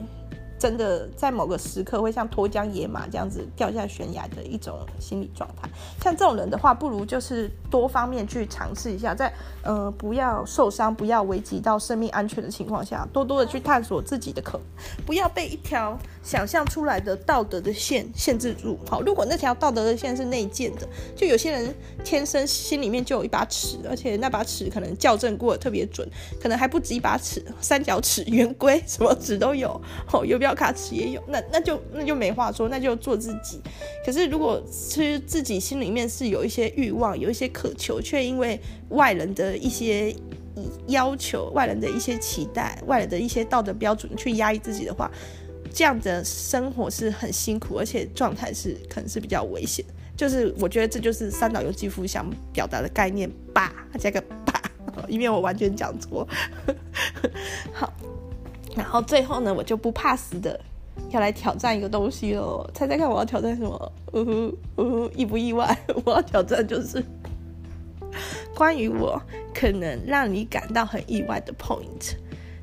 真的在某个时刻会像脱缰野马这样子掉下悬崖的一种心理状态。像这种人的话，不如就是多方面去尝试一下，在呃不要受伤、不要危及到生命安全的情况下，多多的去探索自己的可能，不要被一条想象出来的道德的线限制住。好，如果那条道德的线是内建的，就有些人天生心里面就有一把尺，而且那把尺可能校正过得特别准，可能还不止一把尺，三角尺、圆规什么尺都有。好，有。要卡尺也有，那那就那就没话说，那就做自己。可是如果是自己心里面是有一些欲望，有一些渴求，却因为外人的一些要求、外人的一些期待、外人的一些道德标准去压抑自己的话，这样的生活是很辛苦，而且状态是可能是比较危险。就是我觉得这就是三岛由纪夫想表达的概念吧，加个吧，以免我完全讲错。好。然后最后呢，我就不怕死的要来挑战一个东西喽。猜猜看，我要挑战什么？呜呼呜呼，意不意外？我要挑战就是关于我可能让你感到很意外的 point。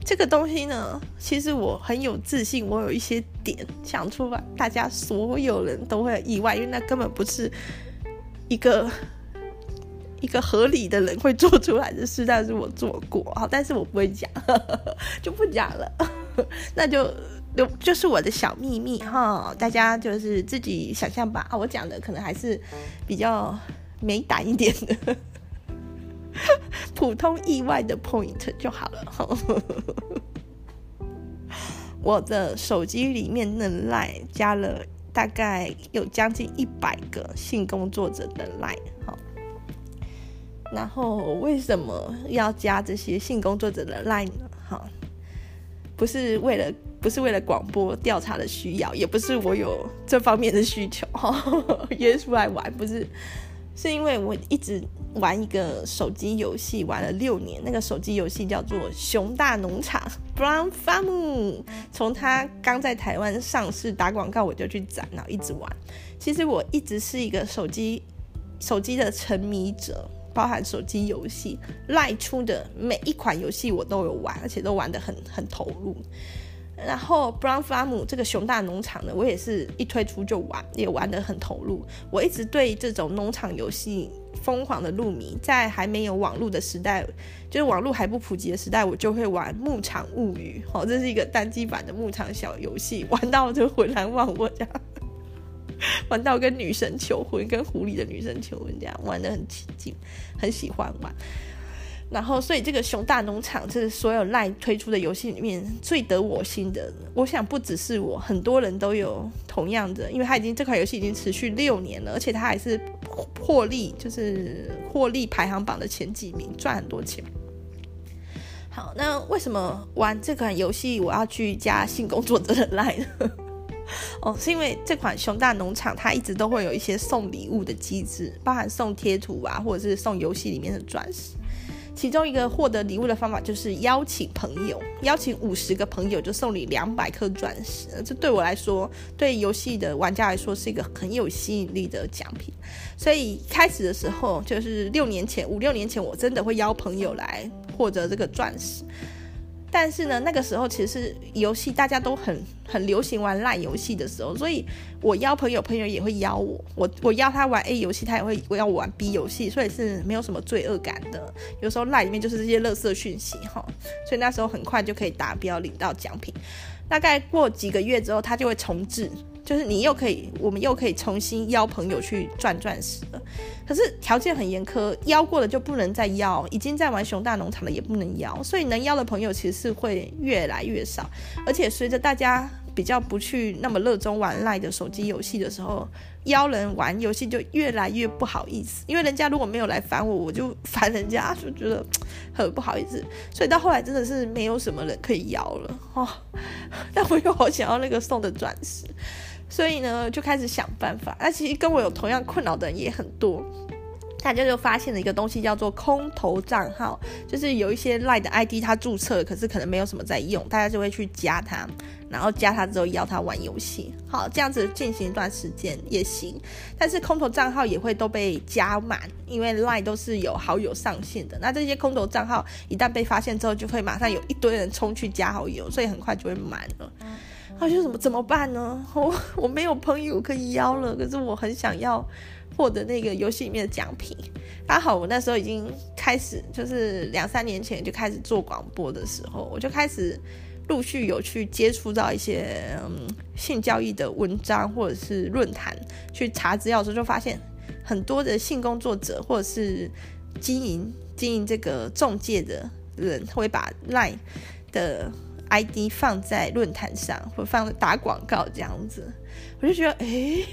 这个东西呢，其实我很有自信，我有一些点想出来，大家所有人都会很意外，因为那根本不是一个。一个合理的人会做出来的事，但是我做过，啊，但是我不会讲，就不讲了，那就就就是我的小秘密哈，大家就是自己想象吧。啊，我讲的可能还是比较没胆一点的，普通意外的 point 就好了。呵呵我的手机里面的 line 加了大概有将近一百个性工作者的 line 哈。然后为什么要加这些性工作者的 line 呢？哈，不是为了不是为了广播调查的需要，也不是我有这方面的需求哈，约出来玩不是，是因为我一直玩一个手机游戏，玩了六年，那个手机游戏叫做《熊大农场》（Brown Farm）。从它刚在台湾上市打广告，我就去攒，然后一直玩。其实我一直是一个手机手机的沉迷者。包含手机游戏赖出的每一款游戏我都有玩，而且都玩得很很投入。然后 Brown Farm 这个熊大农场呢，我也是一推出就玩，也玩得很投入。我一直对这种农场游戏疯狂的入迷，在还没有网络的时代，就是网络还不普及的时代，我就会玩牧场物语。哦，这是一个单机版的牧场小游戏，玩到就浑然忘我这样。玩到跟女神求婚，跟狐狸的女神求婚，这样玩得很起劲，很喜欢玩。然后，所以这个熊大农场是所有 LINE 推出的游戏里面最得我心的。我想不只是我，很多人都有同样的，因为它已经这款游戏已经持续六年了，而且它还是获利，就是获利排行榜的前几名，赚很多钱。好，那为什么玩这款游戏我要去加性工作者的 LINE 呢？哦，是因为这款熊大农场它一直都会有一些送礼物的机制，包含送贴图啊，或者是送游戏里面的钻石。其中一个获得礼物的方法就是邀请朋友，邀请五十个朋友就送你两百颗钻石。这对我来说，对游戏的玩家来说是一个很有吸引力的奖品。所以开始的时候，就是六年前、五六年前，我真的会邀朋友来获得这个钻石。但是呢，那个时候其实游戏大家都很很流行玩赖游戏的时候，所以我邀朋友，朋友也会邀我，我我邀他玩 A 游戏，他也会我要我玩 B 游戏，所以是没有什么罪恶感的。有时候赖里面就是这些垃圾讯息哈，所以那时候很快就可以达标，领到奖品。大概过几个月之后，他就会重置。就是你又可以，我们又可以重新邀朋友去赚钻石了。可是条件很严苛，邀过了就不能再邀，已经在玩熊大农场的也不能邀，所以能邀的朋友其实是会越来越少。而且随着大家比较不去那么热衷玩赖的手机游戏的时候，邀人玩游戏就越来越不好意思，因为人家如果没有来烦我，我就烦人家，就觉得 很不好意思。所以到后来真的是没有什么人可以邀了哦。但我又好想要那个送的钻石。所以呢，就开始想办法。那其实跟我有同样困扰的人也很多，大家就发现了一个东西，叫做空头账号，就是有一些 LINE 的 ID 他注册，可是可能没有什么在用，大家就会去加他，然后加他之后邀他玩游戏。好，这样子进行一段时间也行。但是空头账号也会都被加满，因为 LINE 都是有好友上限的。那这些空头账号一旦被发现之后，就会马上有一堆人冲去加好友，所以很快就会满了。他就怎么怎么办呢？我 我没有朋友可以邀了，可是我很想要获得那个游戏里面的奖品。刚好我那时候已经开始，就是两三年前就开始做广播的时候，我就开始陆续有去接触到一些嗯性交易的文章或者是论坛，去查资料的时候就发现很多的性工作者或者是经营经营这个中介的人会把 LINE 的。ID 放在论坛上，或放在打广告这样子，我就觉得，哎、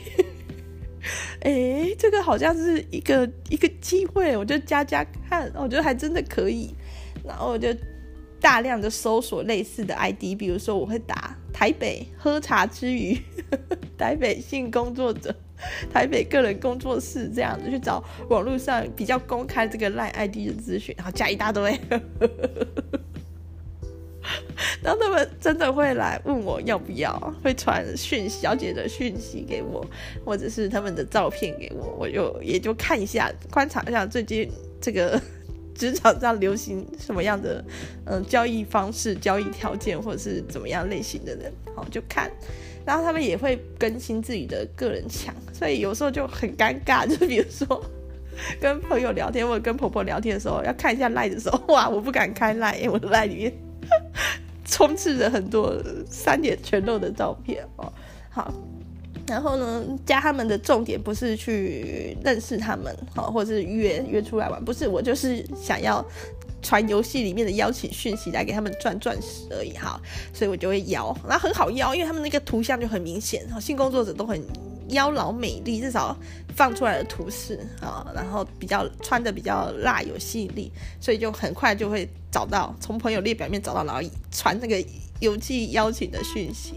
哎、这个好像是一个一个机会，我就加加看，我觉得还真的可以，然后我就大量的搜索类似的 ID，比如说我会打台北喝茶之余，台北性工作者，台北个人工作室这样子去找网络上比较公开这个 LINE ID 的资讯，然后加一大堆。然后他们真的会来问我要不要，会传讯小姐的讯息给我，或者是他们的照片给我，我就也就看一下，观察一下最近这个 职场上流行什么样的嗯交易方式、交易条件，或者是怎么样类型的人，好就看。然后他们也会更新自己的个人墙，所以有时候就很尴尬，就比如说跟朋友聊天或者跟婆婆聊天的时候，要看一下赖的时候，哇，我不敢开赖，因为我的赖里面。充斥着很多三点全露的照片哦，好，然后呢，加他们的重点不是去认识他们，好，或者是约约出来玩，不是，我就是想要传游戏里面的邀请讯息来给他们赚钻石而已，哈，所以我就会邀，然后很好邀，因为他们那个图像就很明显，性工作者都很。妖娆美丽，至少放出来的图示啊，然后比较穿的比较辣，有吸引力，所以就很快就会找到从朋友列表面找到，然后传那个邮寄邀请的讯息。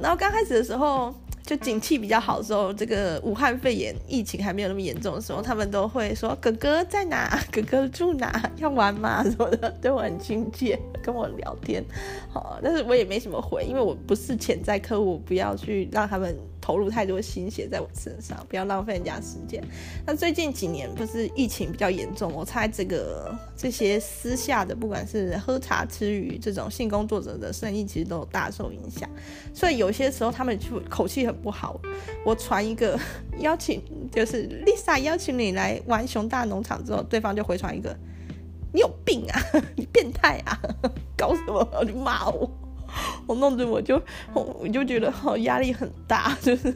然后刚开始的时候，就景气比较好的时候，这个武汉肺炎疫情还没有那么严重的时候，他们都会说：“哥哥在哪？哥哥住哪？要玩吗？”什么的，对我很亲切，跟我聊天。好，但是我也没什么回，因为我不是潜在客户，不要去让他们。投入太多心血在我身上，不要浪费人家时间。那最近几年不是疫情比较严重，我猜这个这些私下的，不管是喝茶吃鱼这种性工作者的生意，其实都有大受影响。所以有些时候他们就口气很不好。我传一个邀请，就是 Lisa 邀请你来玩熊大农场之后，对方就回传一个：“你有病啊，你变态啊，搞什么？你骂我。” 我弄得我就我就觉得好压力很大，就是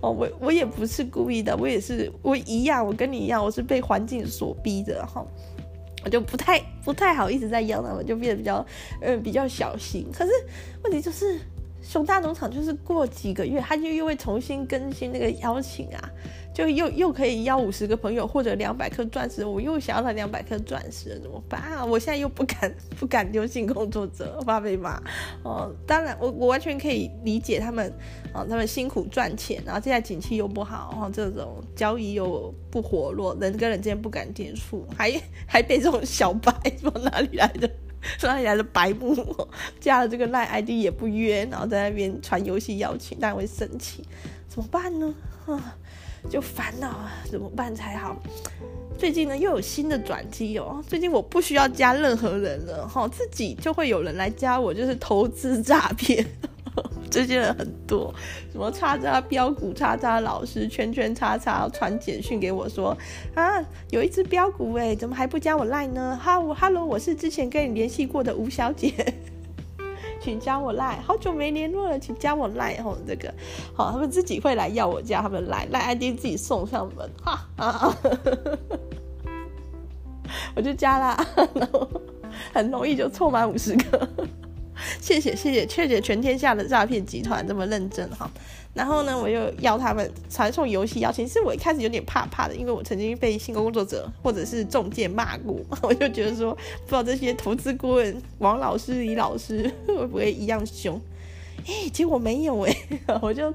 哦，我我也不是故意的，我也是我一样，我跟你一样，我是被环境所逼的哈，我就不太不太好意思再邀了，我就变得比较嗯比较小心。可是问题就是熊大农场就是过几个月，他就又会重新更新那个邀请啊。就又又可以要五十个朋友或者两百颗钻石，我又想要那两百颗钻石，怎么办啊？我现在又不敢不敢丢性工作者，怕被骂哦。当然，我我完全可以理解他们哦，他们辛苦赚钱，然后现在景气又不好，然后这种交易又不活络，人跟人之间不敢接触，还 还被这种小白从哪里来的？哪里来的白目？加了这个赖 ID 也不约，然后在那边传游戏邀请，但会生气，怎么办呢？啊，就烦恼啊，怎么办才好？最近呢又有新的转机哦，最近我不需要加任何人了，哈，自己就会有人来加我，就是投资诈骗。这些人很多，什么叉叉标股、叉叉老师、圈圈叉叉传简讯给我说啊，有一只标股哎，怎么还不加我 line 呢？哈喽，我是之前跟你联系过的吴小姐，请加我赖。好久没联络了，请加我 line。吼，这个好，他们自己会来要我加他们来赖 ID 自己送上门，哈啊，我就加啦，然 后很容易就凑满五十个。谢谢谢谢，谢谢全天下的诈骗集团这么认真哈。然后呢，我又邀他们传送游戏邀请。其实我一开始有点怕怕的，因为我曾经被性工作者或者是中介骂过，我就觉得说，不知道这些投资顾问王老师、李老师会不会一样凶？哎，结果没有哎，我就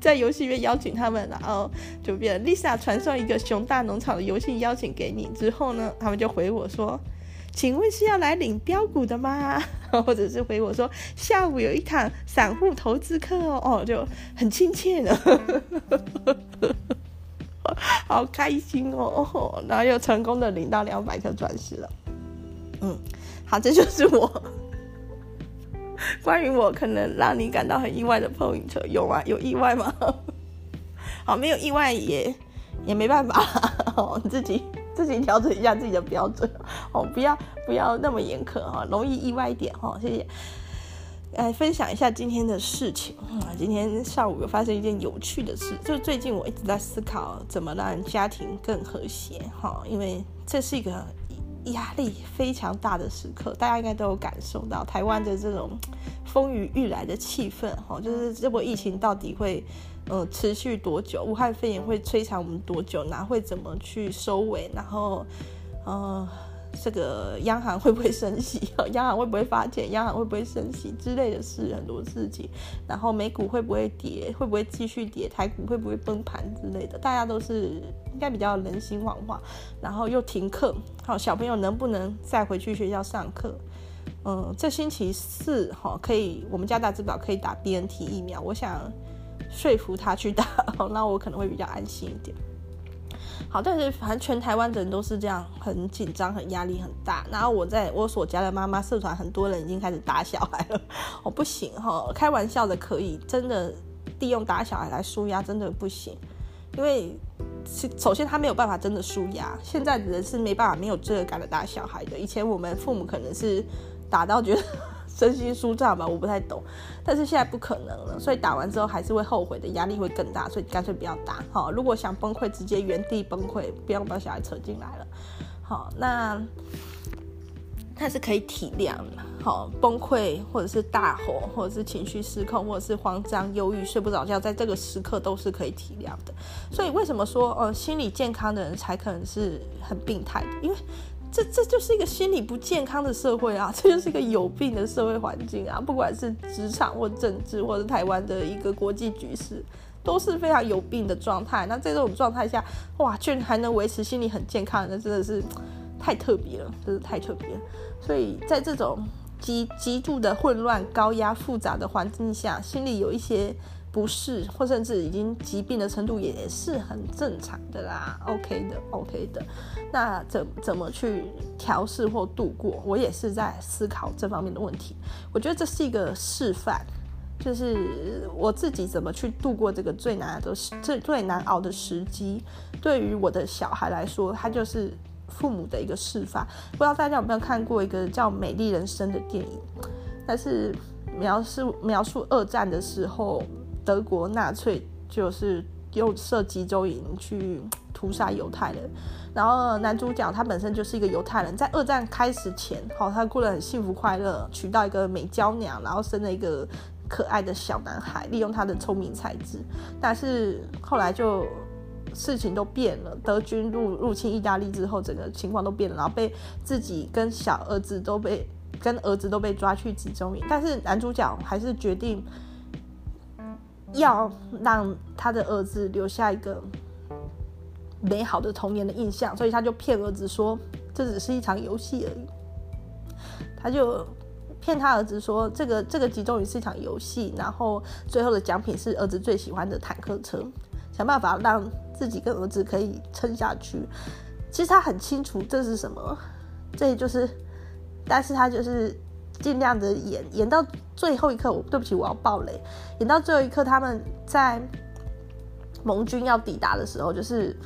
在游戏里面邀请他们，然后就变 Lisa 传送一个熊大农场的游戏邀请给你之后呢，他们就回我说。请问是要来领标股的吗？或者是回我说下午有一堂散户投资课哦，就很亲切呢，好开心哦，然后又成功的领到两百颗钻石了。嗯，好，这就是我关于我可能让你感到很意外的 point，有吗？有意外吗？好，没有意外也也没办法，哦，自己。自己调整一下自己的标准 哦，不要不要那么严苛哈，容易意外一点哈，谢谢。来分享一下今天的事情啊，今天上午有发生一件有趣的事，就最近我一直在思考怎么让家庭更和谐哈，因为这是一个压力非常大的时刻，大家应该都有感受到台湾的这种风雨欲来的气氛哈，就是这波疫情到底会。嗯，持续多久？武汉肺炎会摧残我们多久？哪会怎么去收尾？然后，呃，这个央行会不会升息？央行会不会发钱？央行会不会升息之类的事，很多事情。然后美股会不会跌？会不会继续跌？台股会不会崩盘之类的？大家都是应该比较人心惶惶。然后又停课，好，小朋友能不能再回去学校上课？嗯，这星期四哈可以，我们家大智宝可以打 BNT 疫苗。我想。说服他去打，那我可能会比较安心一点。好，但是反正全台湾的人都是这样，很紧张，很压力很大。然后我在我所家的妈妈社团，很多人已经开始打小孩了。我不行哈，开玩笑的可以，真的利用打小孩来舒压真的不行，因为首先他没有办法真的舒压。现在的人是没办法没有罪恶感的打小孩的。以前我们父母可能是打到觉得。身心舒畅吧，我不太懂，但是现在不可能了，所以打完之后还是会后悔的，压力会更大，所以干脆不要打。好，如果想崩溃，直接原地崩溃，不要把小孩扯进来了。好，那他是可以体谅的。好，崩溃或者是大吼，或者是情绪失控，或者是慌张、忧郁、睡不着觉，在这个时刻都是可以体谅的。所以为什么说，呃，心理健康的人才可能是很病态的？因为这这就是一个心理不健康的社会啊，这就是一个有病的社会环境啊！不管是职场或政治，或者台湾的一个国际局势，都是非常有病的状态。那在这种状态下，哇，居然还能维持心理很健康，那真的是太特别了，真是太特别了。所以在这种极极度的混乱、高压、复杂的环境下，心里有一些。不适，或甚至已经疾病的程度也是很正常的啦，OK 的，OK 的。那怎怎么去调试或度过？我也是在思考这方面的问题。我觉得这是一个示范，就是我自己怎么去度过这个最难的、最最难熬的时机。对于我的小孩来说，他就是父母的一个示范。不知道大家有没有看过一个叫《美丽人生》的电影？它是描述描述二战的时候。德国纳粹就是用设集中营去屠杀犹太人，然后男主角他本身就是一个犹太人，在二战开始前，好，他过得很幸福快乐，娶到一个美娇娘，然后生了一个可爱的小男孩，利用他的聪明才智，但是后来就事情都变了。德军入入侵意大利之后，整个情况都变了，然后被自己跟小儿子都被跟儿子都被抓去集中营，但是男主角还是决定要让他的儿子留下一个美好的童年的印象，所以他就骗儿子说这只是一场游戏而已，他就。骗他儿子说，这个这个集中营是一场游戏，然后最后的奖品是儿子最喜欢的坦克车，想办法让自己跟儿子可以撑下去。其实他很清楚这是什么，这就是，但是他就是尽量的演演到最后一刻。我对不起，我要爆雷。演到最后一刻，他们在盟军要抵达的时候，就是。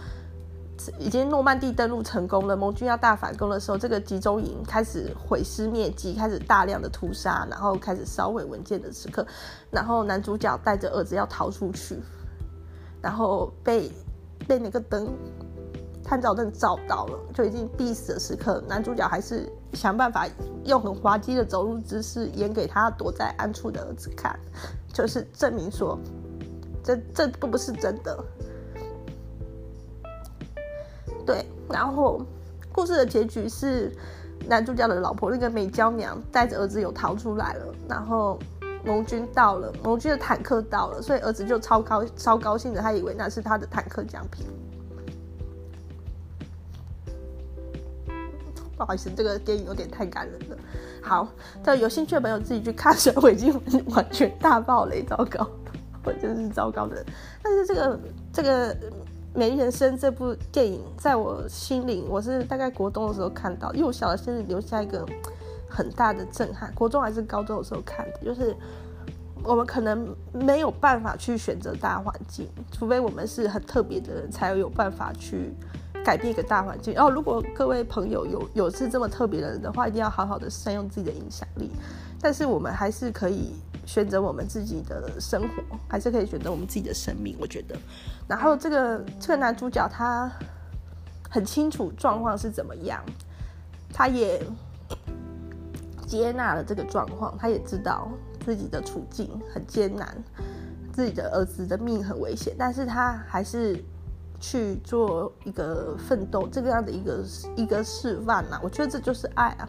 已经诺曼底登陆成功了，盟军要大反攻的时候，这个集中营开始毁尸灭迹，开始大量的屠杀，然后开始烧毁文件的时刻，然后男主角带着儿子要逃出去，然后被被那个灯探照灯照到了，就已经必死的时刻，男主角还是想办法用很滑稽的走路姿势演给他躲在暗处的儿子看，就是证明说这这不不是真的。对，然后故事的结局是男主角的老婆那个美娇娘带着儿子有逃出来了，然后盟军到了，盟军的坦克到了，所以儿子就超高超高兴的，他以为那是他的坦克奖品。不好意思，这个电影有点太感人了。好，这有兴趣的朋友自己去看，所以我已经完全大爆雷，糟糕，我真是糟糕的。但是这个这个。《美丽人生》这部电影在我心里，我是大概国中的时候看到，幼小的心里留下一个很大的震撼。国中还是高中的时候看的，就是我们可能没有办法去选择大环境，除非我们是很特别的人，才有办法去改变一个大环境。哦，如果各位朋友有有是这么特别的人的话，一定要好好的善用自己的影响力。但是我们还是可以。选择我们自己的生活，还是可以选择我们自己的生命，我觉得。然后这个这个男主角他很清楚状况是怎么样，他也接纳了这个状况，他也知道自己的处境很艰难，自己的儿子的命很危险，但是他还是去做一个奋斗，这个样的一个一个示范呐。我觉得这就是爱啊，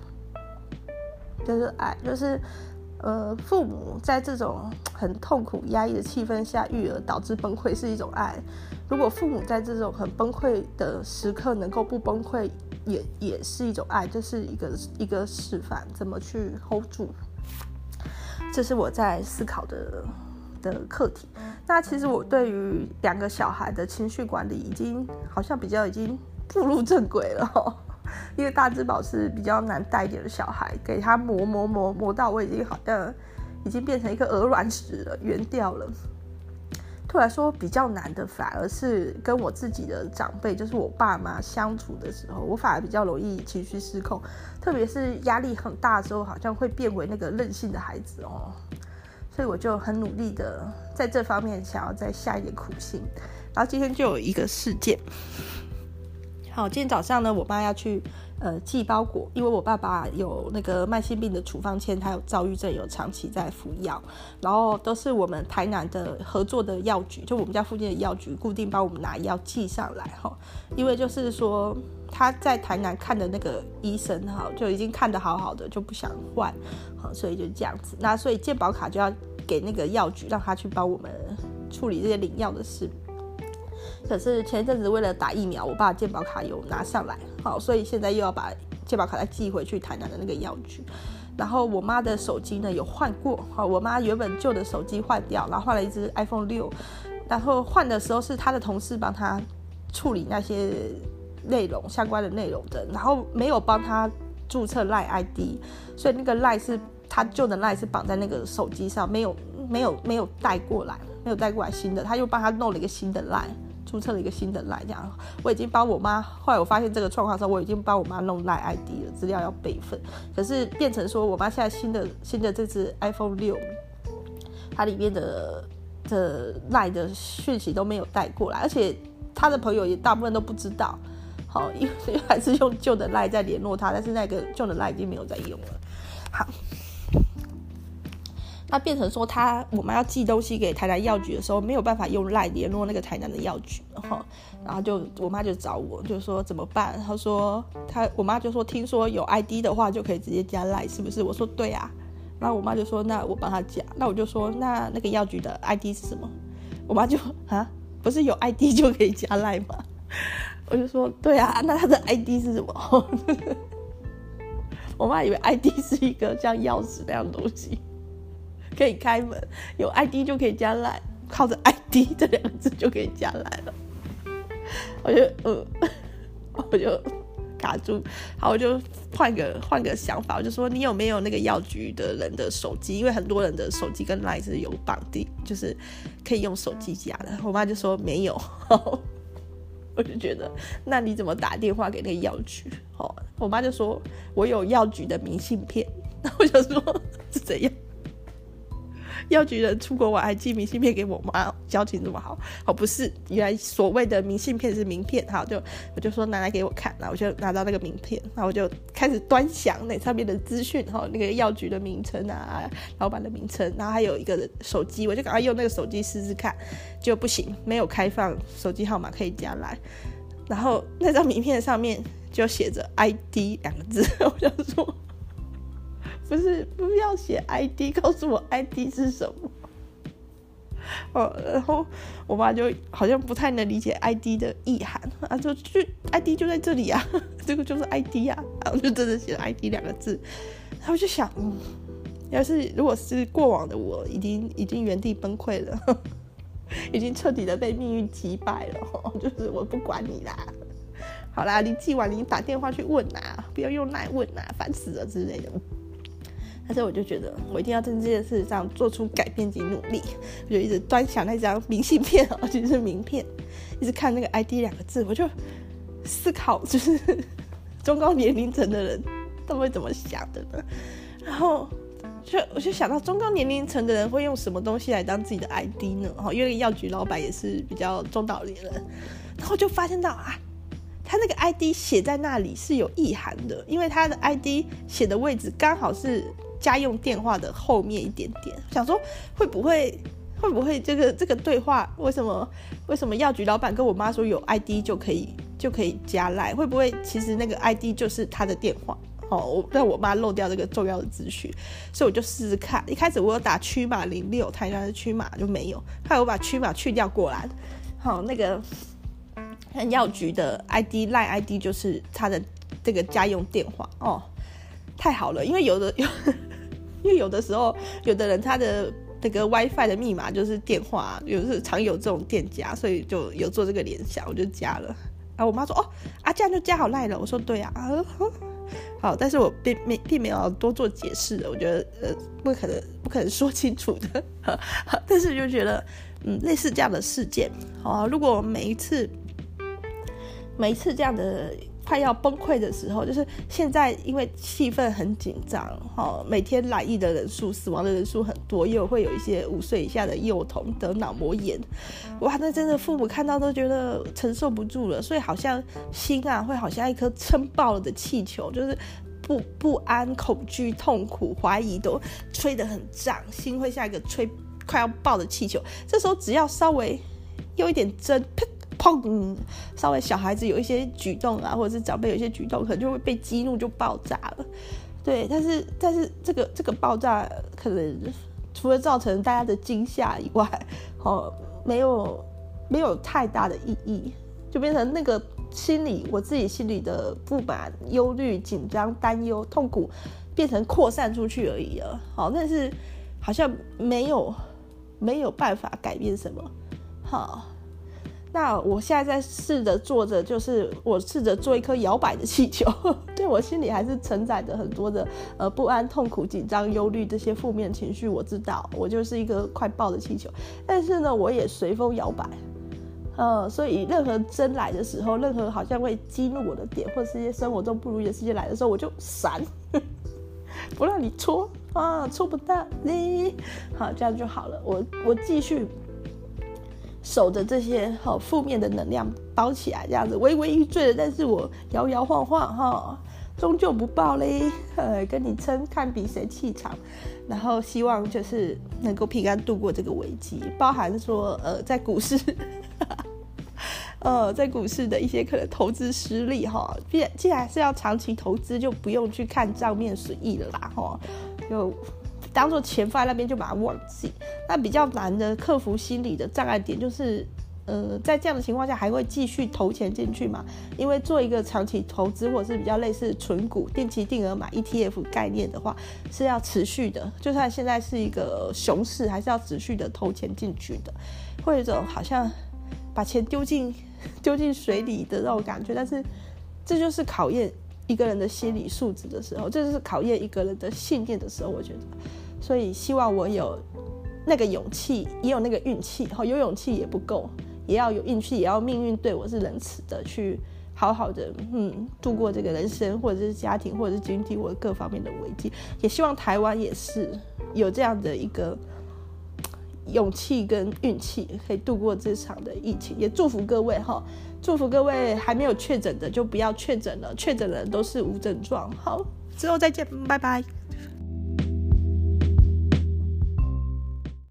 就是爱，就是。呃，父母在这种很痛苦、压抑的气氛下育儿，导致崩溃是一种爱。如果父母在这种很崩溃的时刻能够不崩溃，也也是一种爱。这是一个一个示范，怎么去 hold 住。这是我在思考的的课题。那其实我对于两个小孩的情绪管理，已经好像比较已经步入正轨了哦。因为大智宝是比较难带一点的小孩，给他磨磨磨磨到我已经好像已经变成一个鹅卵石了，圆掉了。对我来说比较难的，反而是跟我自己的长辈，就是我爸妈相处的时候，我反而比较容易情绪失控，特别是压力很大的时候，好像会变为那个任性的孩子哦。所以我就很努力的在这方面想要再下一点苦心。然后今天就有一个事件。好，今天早上呢，我爸要去呃寄包裹，因为我爸爸有那个慢性病的处方签，他有躁郁症，有长期在服药，然后都是我们台南的合作的药局，就我们家附近的药局固定帮我们拿药寄上来哈，因为就是说他在台南看的那个医生哈，就已经看得好好的，就不想换，好，所以就这样子，那所以健保卡就要给那个药局，让他去帮我们处理这些领药的事。可是前一阵子为了打疫苗，我爸健保卡有拿上来，好，所以现在又要把健保卡再寄回去台南的那个药局。然后我妈的手机呢有换过，好，我妈原本旧的手机 换掉，然后换了一支 iPhone 六，然后换的时候是她的同事帮她处理那些内容相关的内容的，然后没有帮她注册赖 ID，所以那个赖是她旧的赖是绑在那个手机上，没有没有没有带过来，没有带过来新的，她又帮她弄了一个新的赖。注册了一个新的赖，这样我已经帮我妈。后来我发现这个状况的时候，我已经帮我妈弄赖 ID 了，资料要备份。可是变成说，我妈现在新的新的这支 iPhone 六，它里面的的赖的讯息都没有带过来，而且她的朋友也大部分都不知道。好，因为还是用旧的赖在联络她，但是那个旧的赖已经没有在用了。好。他变成说他我妈要寄东西给台南药局的时候，没有办法用赖联络那个台南的药局，然后然后就我妈就找我，就说怎么办？他说他我妈就说听说有 ID 的话就可以直接加赖，是不是？我说对啊。然后我妈就说那我帮他加，那我就说那那个药局的 ID 是什么？我妈就啊，不是有 ID 就可以加赖吗？我就说对啊，那他的 ID 是什么？我妈以为 ID 是一个像钥匙那样的东西，可以开门，有 ID 就可以加赖，靠着 ID 这两个字就可以加赖了。我就呃，我就卡住，好，我就换个换个想法，我就说你有没有那个药局的人的手机？因为很多人的手机跟赖是有绑定，就是可以用手机加的。我妈就说没有。我就觉得，那你怎么打电话给那个药局？哦，我妈就说我有药局的明信片。然后我就说是怎样？药局人出国玩还寄明信片给我妈，交情这么好？哦，不是，原来所谓的明信片是名片。好，就我就说拿来给我看，然后我就拿到那个名片，然后我就开始端详那上面的资讯，哈，那个药局的名称啊，老板的名称，然后还有一个手机，我就赶快用那个手机试试看，就不行，没有开放手机号码可以加来，然后那张名片上面就写着 ID 两个字，我就说。不是，不要写 ID，告诉我 ID 是什么。哦，然后我妈就好像不太能理解 ID 的意涵，啊，就就 ID 就在这里啊，这个就是 ID 啊，然后就真的写了 ID 两个字。然后就想，嗯，要是如果是过往的我，已经已经原地崩溃了，已经彻底的被命运击败了，就是我不管你啦，好啦，你寄完你打电话去问啊，不要用来问啊，烦死了之类的。但是我就觉得，我一定要在这件事上做出改变及努力。我就一直端详那张明信片，而且是名片，一直看那个 ID 两个字，我就思考，就是 中高年龄层的人都会怎么想的呢？然后就我就想到，中高年龄层的人会用什么东西来当自己的 ID 呢？哈，因为药局老板也是比较中老年人，然后就发现到啊，他那个 ID 写在那里是有意涵的，因为他的 ID 写的位置刚好是。家用电话的后面一点点，想说会不会会不会这个这个对话为什么为什么药局老板跟我妈说有 ID 就可以就可以加赖？会不会其实那个 ID 就是他的电话？哦，让我妈漏掉这个重要的资讯，所以我就试试看。一开始我有打区码零六，台湾的区码就没有，后来我把区码去掉过来，好，那个药局的 ID 赖 ID 就是他的这个家用电话哦，太好了，因为有的有。因为有的时候，有的人他的那个 WiFi 的密码就是电话，有是常有这种店家，所以就有做这个联想，我就加了。然后我妈说：“哦，啊这样就加好赖了。”我说：“对啊。”好，但是我并没并没有多做解释，我觉得呃不可能不可能说清楚的。但是就觉得嗯类似这样的事件，好，如果每一次每一次这样的。快要崩溃的时候，就是现在，因为气氛很紧张，哈，每天来意的人数、死亡的人数很多，又会有一些五岁以下的幼童得脑膜炎，哇，那真的父母看到都觉得承受不住了，所以好像心啊，会好像一颗撑爆了的气球，就是不不安、恐惧、痛苦、怀疑都吹得很胀，心会像一个吹快要爆的气球，这时候只要稍微有一点针，砰！稍微小孩子有一些举动啊，或者是长辈有一些举动，可能就会被激怒就爆炸了。对，但是但是这个这个爆炸可能除了造成大家的惊吓以外，哦，没有没有太大的意义，就变成那个心里我自己心里的不满、忧虑、紧张、担忧、痛苦，变成扩散出去而已了。好，但是好像没有没有办法改变什么。好。那我现在在试着做着，就是我试着做一颗摇摆的气球，对，我心里还是承载着很多的呃不安、痛苦、紧张、忧虑这些负面情绪。我知道我就是一个快爆的气球，但是呢，我也随风摇摆，呃，所以任何真来的时候，任何好像会激怒我的点，或者是一些生活中不如意的事情来的时候，我就闪，不让你戳啊，戳不到你，好，这样就好了。我我继续。守着这些好负面的能量包起来，这样子微微欲坠的，但是我摇摇晃晃哈，终究不报嘞，呃，跟你撑，看比谁气场。然后希望就是能够平安度过这个危机，包含说呃在股市，呃在股市的一些可能投资失利哈，既然既然是要长期投资，就不用去看账面损益了啦哈，就当做钱放在那边就把它忘记。那比较难的克服心理的障碍点就是。呃，在这样的情况下，还会继续投钱进去吗？因为做一个长期投资，或者是比较类似存股、定期定额买 ETF 概念的话，是要持续的。就算现在是一个熊市，还是要持续的投钱进去的。会有一种好像把钱丢进丢进水里的那种感觉。但是，这就是考验一个人的心理素质的时候，这就是考验一个人的信念的时候。我觉得，所以希望我有那个勇气，也有那个运气。哈，有勇气也不够。也要有运气，也要命运对我是仁慈的，去好好的嗯度过这个人生，或者是家庭，或者是经济，或者各方面的危机。也希望台湾也是有这样的一个勇气跟运气，可以度过这场的疫情。也祝福各位哈，祝福各位还没有确诊的就不要确诊了，确诊的都是无症状。好，之后再见，拜拜。